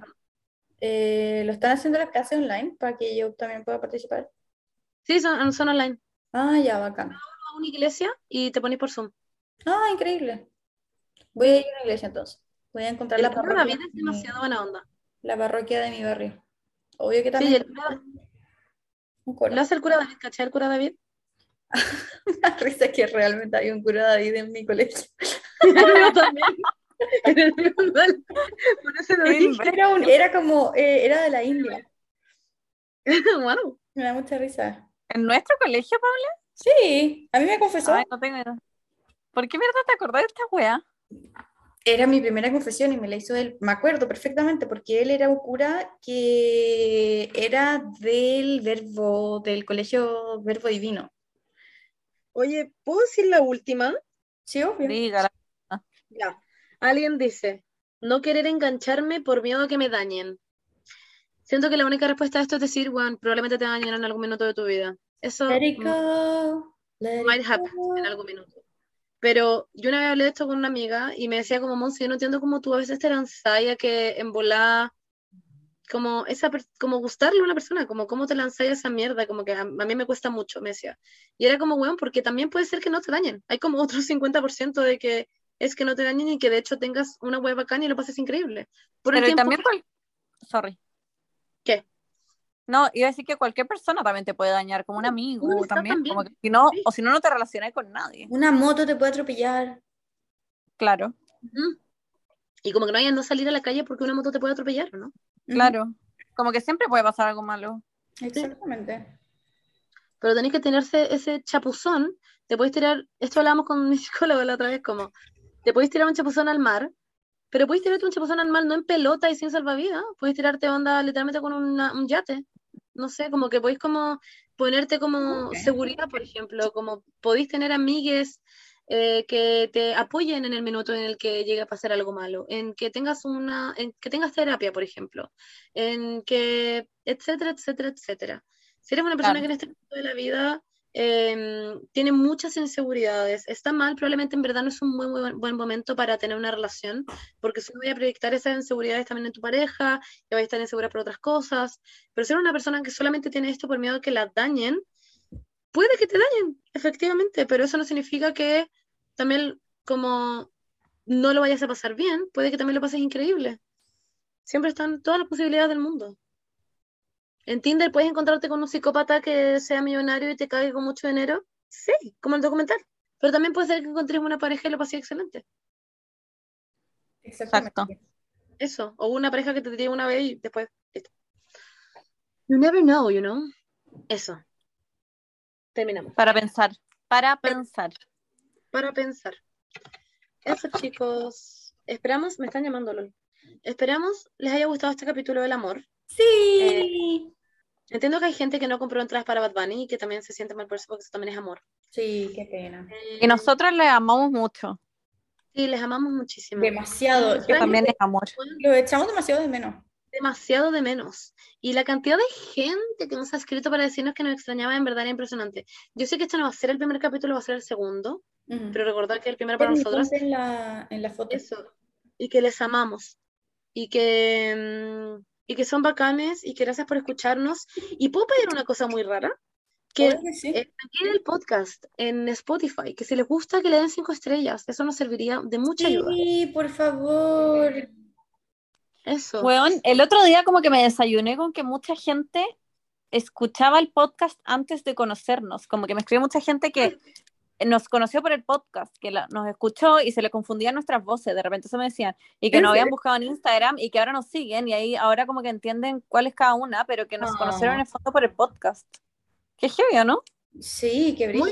Eh, ¿lo están haciendo las clases online para que yo también pueda participar? Sí, son, son online. Ah, ya, bacán. A una iglesia y te pones por Zoom. Ah, increíble. Voy a ir a una iglesia entonces. Voy a encontrar El la parroquia David es de mi, demasiado buena onda. la parroquia de mi barrio. Obvio que Sí, también el cura- un lo hace el cura David, ¿cachai? El cura David. Da risa que realmente hay un cura David en mi colegio. Yo también. En el. Por eso lo dije. Era, un, era como, eh, era de la India. Wow. Me da mucha risa. ¿En nuestro colegio, Paula? Sí, a mí me confesó. Ay, no tengo idea. ¿Por qué mierda te acordás de esta wea? Era mi primera confesión y me la hizo él. Me acuerdo perfectamente porque él era un cura que era del verbo, del colegio Verbo Divino. Oye, ¿puedo decir la última? Sí, obvio. Dígala. Ya. Alguien dice, no querer engancharme por miedo a que me dañen. Siento que la única respuesta a esto es decir, bueno, probablemente te dañen en algún minuto de tu vida. Eso Let it mm, go, let it might happen go. en algún minuto. Pero yo una vez hablé de esto con una amiga y me decía como, Monse, yo no entiendo cómo tú a veces te lanzas a que en volada, como, esa, como gustarle a una persona, como cómo te lanzas a esa mierda, como que a, a mí me cuesta mucho, me decía. Y era como, bueno, porque también puede ser que no te dañen. Hay como otro 50% de que es que no te dañen y que de hecho tengas una web bacán y lo pases increíble. Por el Pero y tiempo también. Sorry. No, iba a decir que cualquier persona también te puede dañar, como un amigo también, también. como que si no, Sí. o si no, no te relacionas con nadie. Una moto te puede atropellar. Claro. Y como que no hay no salir a la calle porque una moto te puede atropellar, ¿no? claro. Como que siempre puede pasar algo malo. Exactamente. Pero tenéis que tenerse ese chapuzón, te podéis tirar, esto hablábamos con mi psicólogo la otra vez, como, te podéis tirar un chapuzón al mar, pero podéis tirarte un chapuzón al mar no en pelota y sin salvavidas, podéis tirarte onda literalmente con una- un yate, no sé, como que podéis como ponerte como Ok. seguridad, por ejemplo, como podéis tener amigues eh, que te apoyen en el minuto en el que llegue a pasar algo malo, en que tengas una, en que tengas terapia, por ejemplo, en que, etcétera, etcétera, etcétera. Si eres una persona Claro. que en este punto de la vida em, tiene muchas inseguridades, está mal, probablemente en verdad no es un muy, buen, momento para tener una relación, porque si voy a proyectar esas inseguridades también en tu pareja, que va a estar insegura por otras cosas, pero si eres una persona que solamente tiene esto por miedo a que la dañen, puede que te dañen, efectivamente, pero eso no significa que también como no lo vayas a pasar bien, puede que también lo pases increíble. Siempre están todas las posibilidades del mundo. En Tinder puedes encontrarte con un psicópata que sea millonario y te cague con mucho dinero. Sí, como el documental. Pero también puede ser que encontres una pareja y lo pases excelente. Exactamente. Eso. O una pareja que te diría una vez y después. listo. You never know, you know. Eso. Terminamos. Para pensar, para pensar. Para pensar. Eso, chicos. Esperamos, me están llamando, LOL. Esperamos les haya gustado este capítulo del amor. Sí. Entiendo que hay gente que no compró entradas para Bad Bunny y que también se siente mal por eso porque eso también es amor. Sí, qué pena. Y nosotros le amamos mucho. Sí, les amamos muchísimo. Demasiado. Que Yo también es amor. lo echamos demasiado de menos. demasiado de menos. Y la cantidad de gente que nos ha escrito para decirnos que nos extrañaba en verdad era impresionante. Yo sé que esto no va a ser el primer capítulo, va a ser el segundo, pero recordar que el primero para nosotros. en la, en la foto. Eso. Y que les amamos. Y que, mm, y que son bacanes y que gracias por escucharnos. Y puedo pedir una cosa muy rara. Que sí. eh, aquí en el podcast, en Spotify, que si les gusta que le den cinco estrellas, eso nos serviría de mucha ayuda. Sí, por favor. Eso. Weón, el otro día como que me desayuné con que mucha gente escuchaba el podcast antes de conocernos, como que me escribió mucha gente que nos conoció por el podcast, que la- nos escuchó y se le confundían nuestras voces, de repente eso me decían, y que ¿En nos habían buscado en Instagram y que ahora nos siguen y ahí ahora como que entienden cuál es cada una, pero que nos Ah. conocieron en el fondo por el podcast. Qué heavy, ¿no? Sí, qué brillo.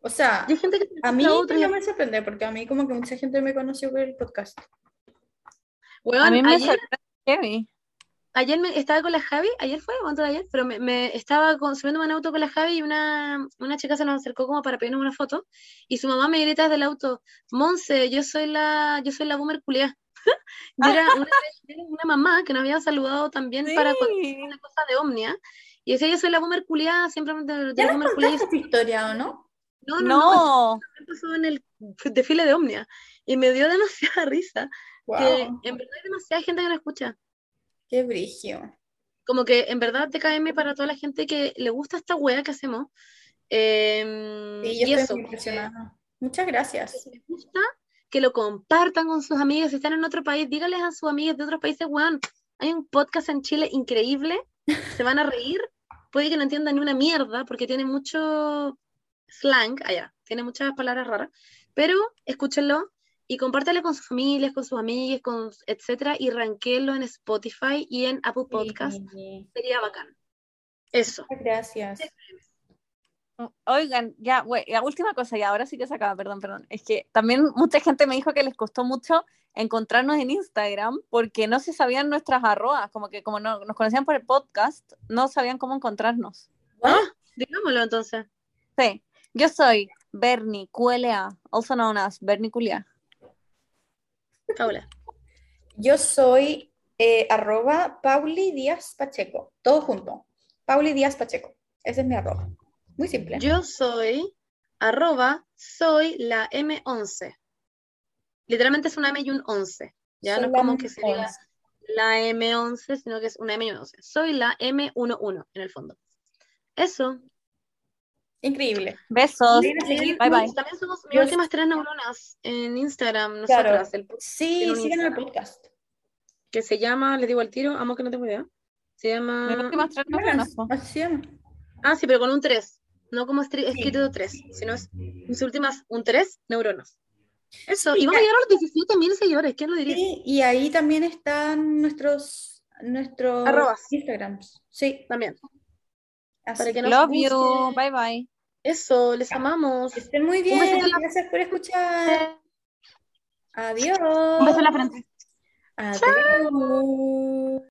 O sea, gente que a mí otra no me sorprende porque a mí como que mucha gente me conoció por el podcast. A mí me ayer, sorprende heavy. Ayer me, estaba con la Javi, ayer fue, o antes de ayer, pero me, me estaba con- subiendo en auto con la Javi y una, una chica se nos acercó como para pedirnos una foto y su mamá me grita desde el auto, Monse, yo soy la, yo soy la boomer culiá. Y era una, una mamá que nos había saludado también para cuando Sí. una cosa de Omnia y decía yo soy la boomer culiá, siempre de, de ¿Ya boomer culiá. Yo, esta historia o no? No, no, no, No, pasó en el desfile de Omnia y me dio demasiada risa Wow, que en verdad hay demasiada gente que nos escucha. Qué brigio. como que en verdad TKM para toda la gente que le gusta esta wea que hacemos. em, Sí, yo y estoy eso. Muchas gracias. si les gusta, que lo compartan con sus amigas. Si están en otro país, díganles a sus amigas de otros países, weón, hay un podcast en Chile increíble, se van a reír, puede que no entiendan ni una mierda, porque tiene mucho slang, allá, tiene muchas palabras raras, pero escúchenlo y compártelo con sus familias, con sus amigas, con, etcétera, y ranquéenlo en Spotify y en Apple Podcast. Sí, Sería bacán. Eso. muchas gracias. Oigan, ya, güey, la última cosa, y ahora sí que se acaba, perdón, perdón. Es que también mucha gente me dijo que les costó mucho encontrarnos en Instagram porque no se sabían nuestras arrobas, como que como no, nos conocían por el podcast, no sabían cómo encontrarnos. Ah, digámoslo entonces. Sí, yo soy Bernie QLA, also known as Bernie Culia. Paula. Yo soy eh, arroba Pauli Díaz Pacheco, todo junto. Pauli Díaz Pacheco, ese es mi arroba. Muy simple. Yo soy arroba soy la M11. Literalmente es una M y un 11. Ya Soy no es como que se diga M11. la M11, sino que es una M y un 11. Soy la M11 en el fondo. Eso. Increíble. Besos. Sí, sí, Bye bye. También somos mis últimas tres neuronas en Instagram, Claro. nosotras, el Sí, sigan el podcast. que se llama, le digo al tiro, amo que no tengo idea. Se llama. Mis últimas tres neuronas. Ah, sí, pero con un 3. No como estri- escrito 3, sino es mis últimas, un 3 neuronas. Eso, y vamos a llegar a los 17 mil seguidores, ¿quién lo diría? Sí, y ahí también están nuestros, nuestros Arrobas. Instagrams. Sí, También. así Para que nos Love you. Bye bye. Eso, les amamos. estén muy bien. en la- Gracias por escuchar. Adiós. Un beso en la frente. Adiós. Ooh,